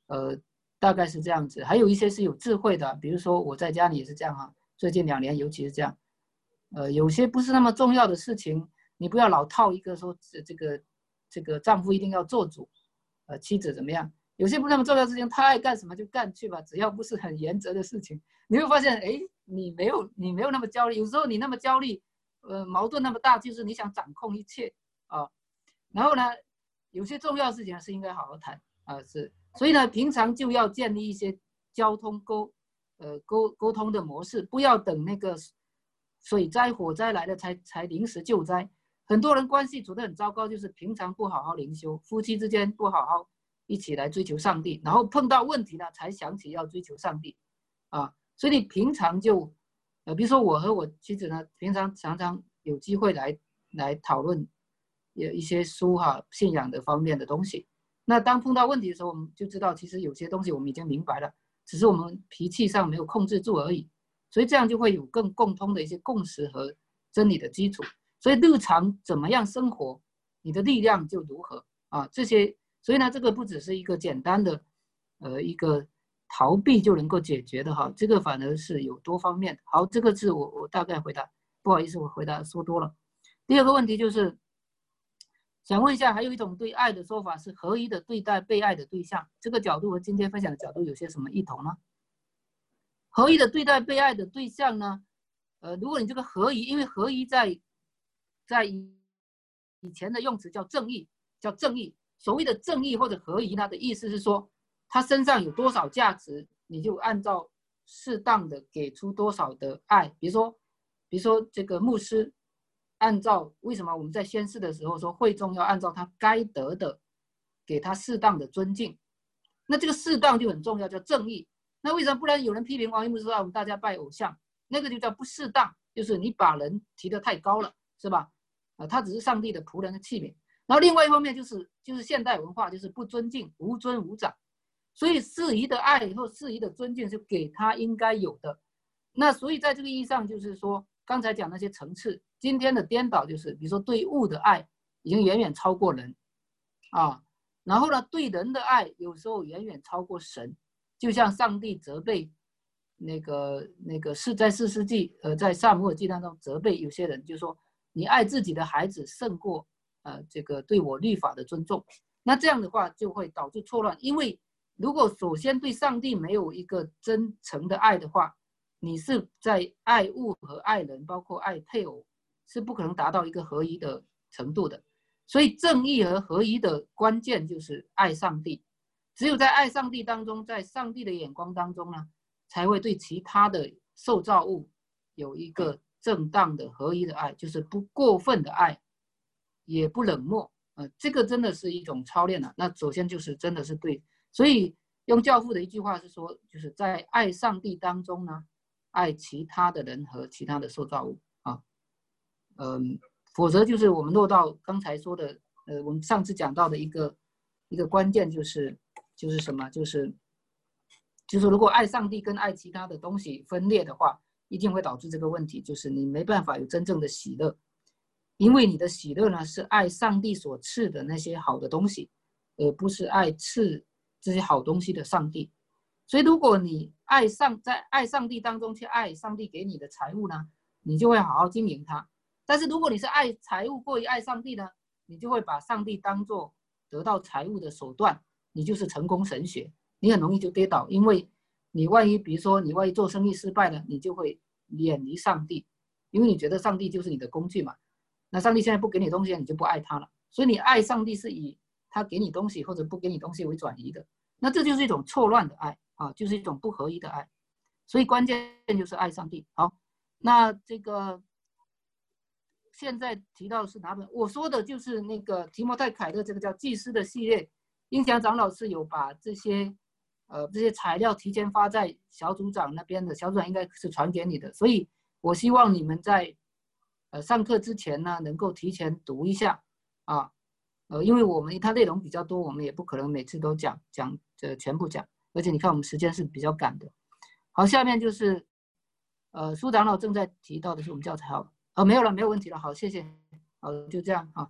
呃，大概是这样子。还有一些是有智慧的，比如说我在家里也是这样哈，最近两年尤其是这样，呃，有些不是那么重要的事情，你不要老套一个说这这个这个丈夫一定要做主，呃，妻子怎么样？有些不那么重要的事情，他爱干什么就干去吧，只要不是很严责的事情，你会发现哎。你没有，你没有那么焦虑。有时候你那么焦虑，呃，矛盾那么大，就是你想掌控一切啊。然后呢，有些重要事情是应该好好谈啊，是。所以呢，平常就要建立一些交通沟，呃，沟沟通的模式，不要等那个水灾、火灾来了才才临时救灾。很多人关系处得很糟糕，就是平常不好好灵修，夫妻之间不好好一起来追求上帝，然后碰到问题了才想起要追求上帝，啊。所以你平常就，呃，比如说我和我妻子呢，平常常常有机会来来讨论，有一些书哈，信仰的方面的东西。那当碰到问题的时候，我们就知道其实有些东西我们已经明白了，只是我们脾气上没有控制住而已。所以这样就会有更共通的一些共识和真理的基础。所以日常怎么样生活，你的力量就如何啊。这些，所以呢，这个不只是一个简单的，呃，一个。逃避就能够解决的哈，这个反而是有多方面。好，这个是我我大概回答，不好意思，我回答说多了。第二个问题就是，想问一下，还有一种对爱的说法是合一的对待被爱的对象，这个角度和今天分享的角度有些什么异同呢？合一的对待被爱的对象呢？呃，如果你这个合一，因为合一在在以前的用词叫正义，叫正义。所谓的正义或者合一，它的意思是说。他身上有多少价值，你就按照适当的给出多少的爱。比如说，比如说这个牧师，按照为什么我们在宣誓的时候说会众要按照他该得的，给他适当的尊敬。那这个适当就很重要，叫正义。那为什么不然有人批评王一牧师说我们大家拜偶像，那个就叫不适当，就是你把人提得太高了，是吧？啊，他只是上帝的仆人的器皿。然后另外一方面就是就是现代文化就是不尊敬，无尊无长，所以适宜的爱以后适宜的尊敬是给他应该有的。那所以在这个意义上，就是说刚才讲那些层次，今天的颠倒就是，比如说对物的爱已经远远超过人，啊，然后呢对人的爱有时候远远超过神，就像上帝责备那个那个是在四世纪呃在萨姆尔记当中责备有些人，就说你爱自己的孩子胜过呃这个对我律法的尊重，那这样的话就会导致错乱，因为如果首先对上帝没有一个真诚的爱的话。你是在爱物和爱人，包括爱配偶，是不可能达到一个合一的程度的。所以，正义和合一的关键就是爱上帝。只有在爱上帝当中，在上帝的眼光当中呢，才会对其他的受造物有一个正当的合一的爱，就是不过分的爱，也不冷漠。呃，这个真的是一种操练了。那首先就是真的是对。所以，用教父的一句话是说，就是在爱上帝当中呢。爱其他的人和其他的受造物啊，嗯，否则就是我们落到刚才说的，呃，我们上次讲到的一个一个关键就是就是什么？就是就是如果爱上帝跟爱其他的东西分裂的话，一定会导致这个问题，就是你没办法有真正的喜乐，因为你的喜乐呢是爱上帝所赐的那些好的东西，而不是爱赐这些好东西的上帝。所以，如果你爱上在爱上帝当中去爱上帝给你的财物呢，你就会好好经营它。但是，如果你是爱财物过于爱上帝呢，你就会把上帝当做得到财物的手段，你就是成功神学，你很容易就跌倒。因为你万一，比如说你万一做生意失败了，你就会远离上帝，因为你觉得上帝就是你的工具嘛。那上帝现在不给你东西，你就不爱他了。所以，你爱上帝是以他给你东西或者不给你东西为转移的，那这就是一种错乱的爱。啊，就是一种不合一的爱，所以关键就是爱上帝。好，那这个现在提到是哪本？我说的就是那个提摩太凯的这个叫祭司的系列。英祥长老是有把这些呃这些材料提前发在小组长那边的，小组长应该是传给你的。所以我希望你们在呃上课之前呢，能够提前读一下啊，呃，因为我们它内容比较多，我们也不可能每次都讲讲这全部讲。而且你看，我们时间是比较赶的。好，下面就是，呃，苏长老正在提到的是我们教材。好，呃，没有了，没有问题了。好，谢谢。好，就这样啊。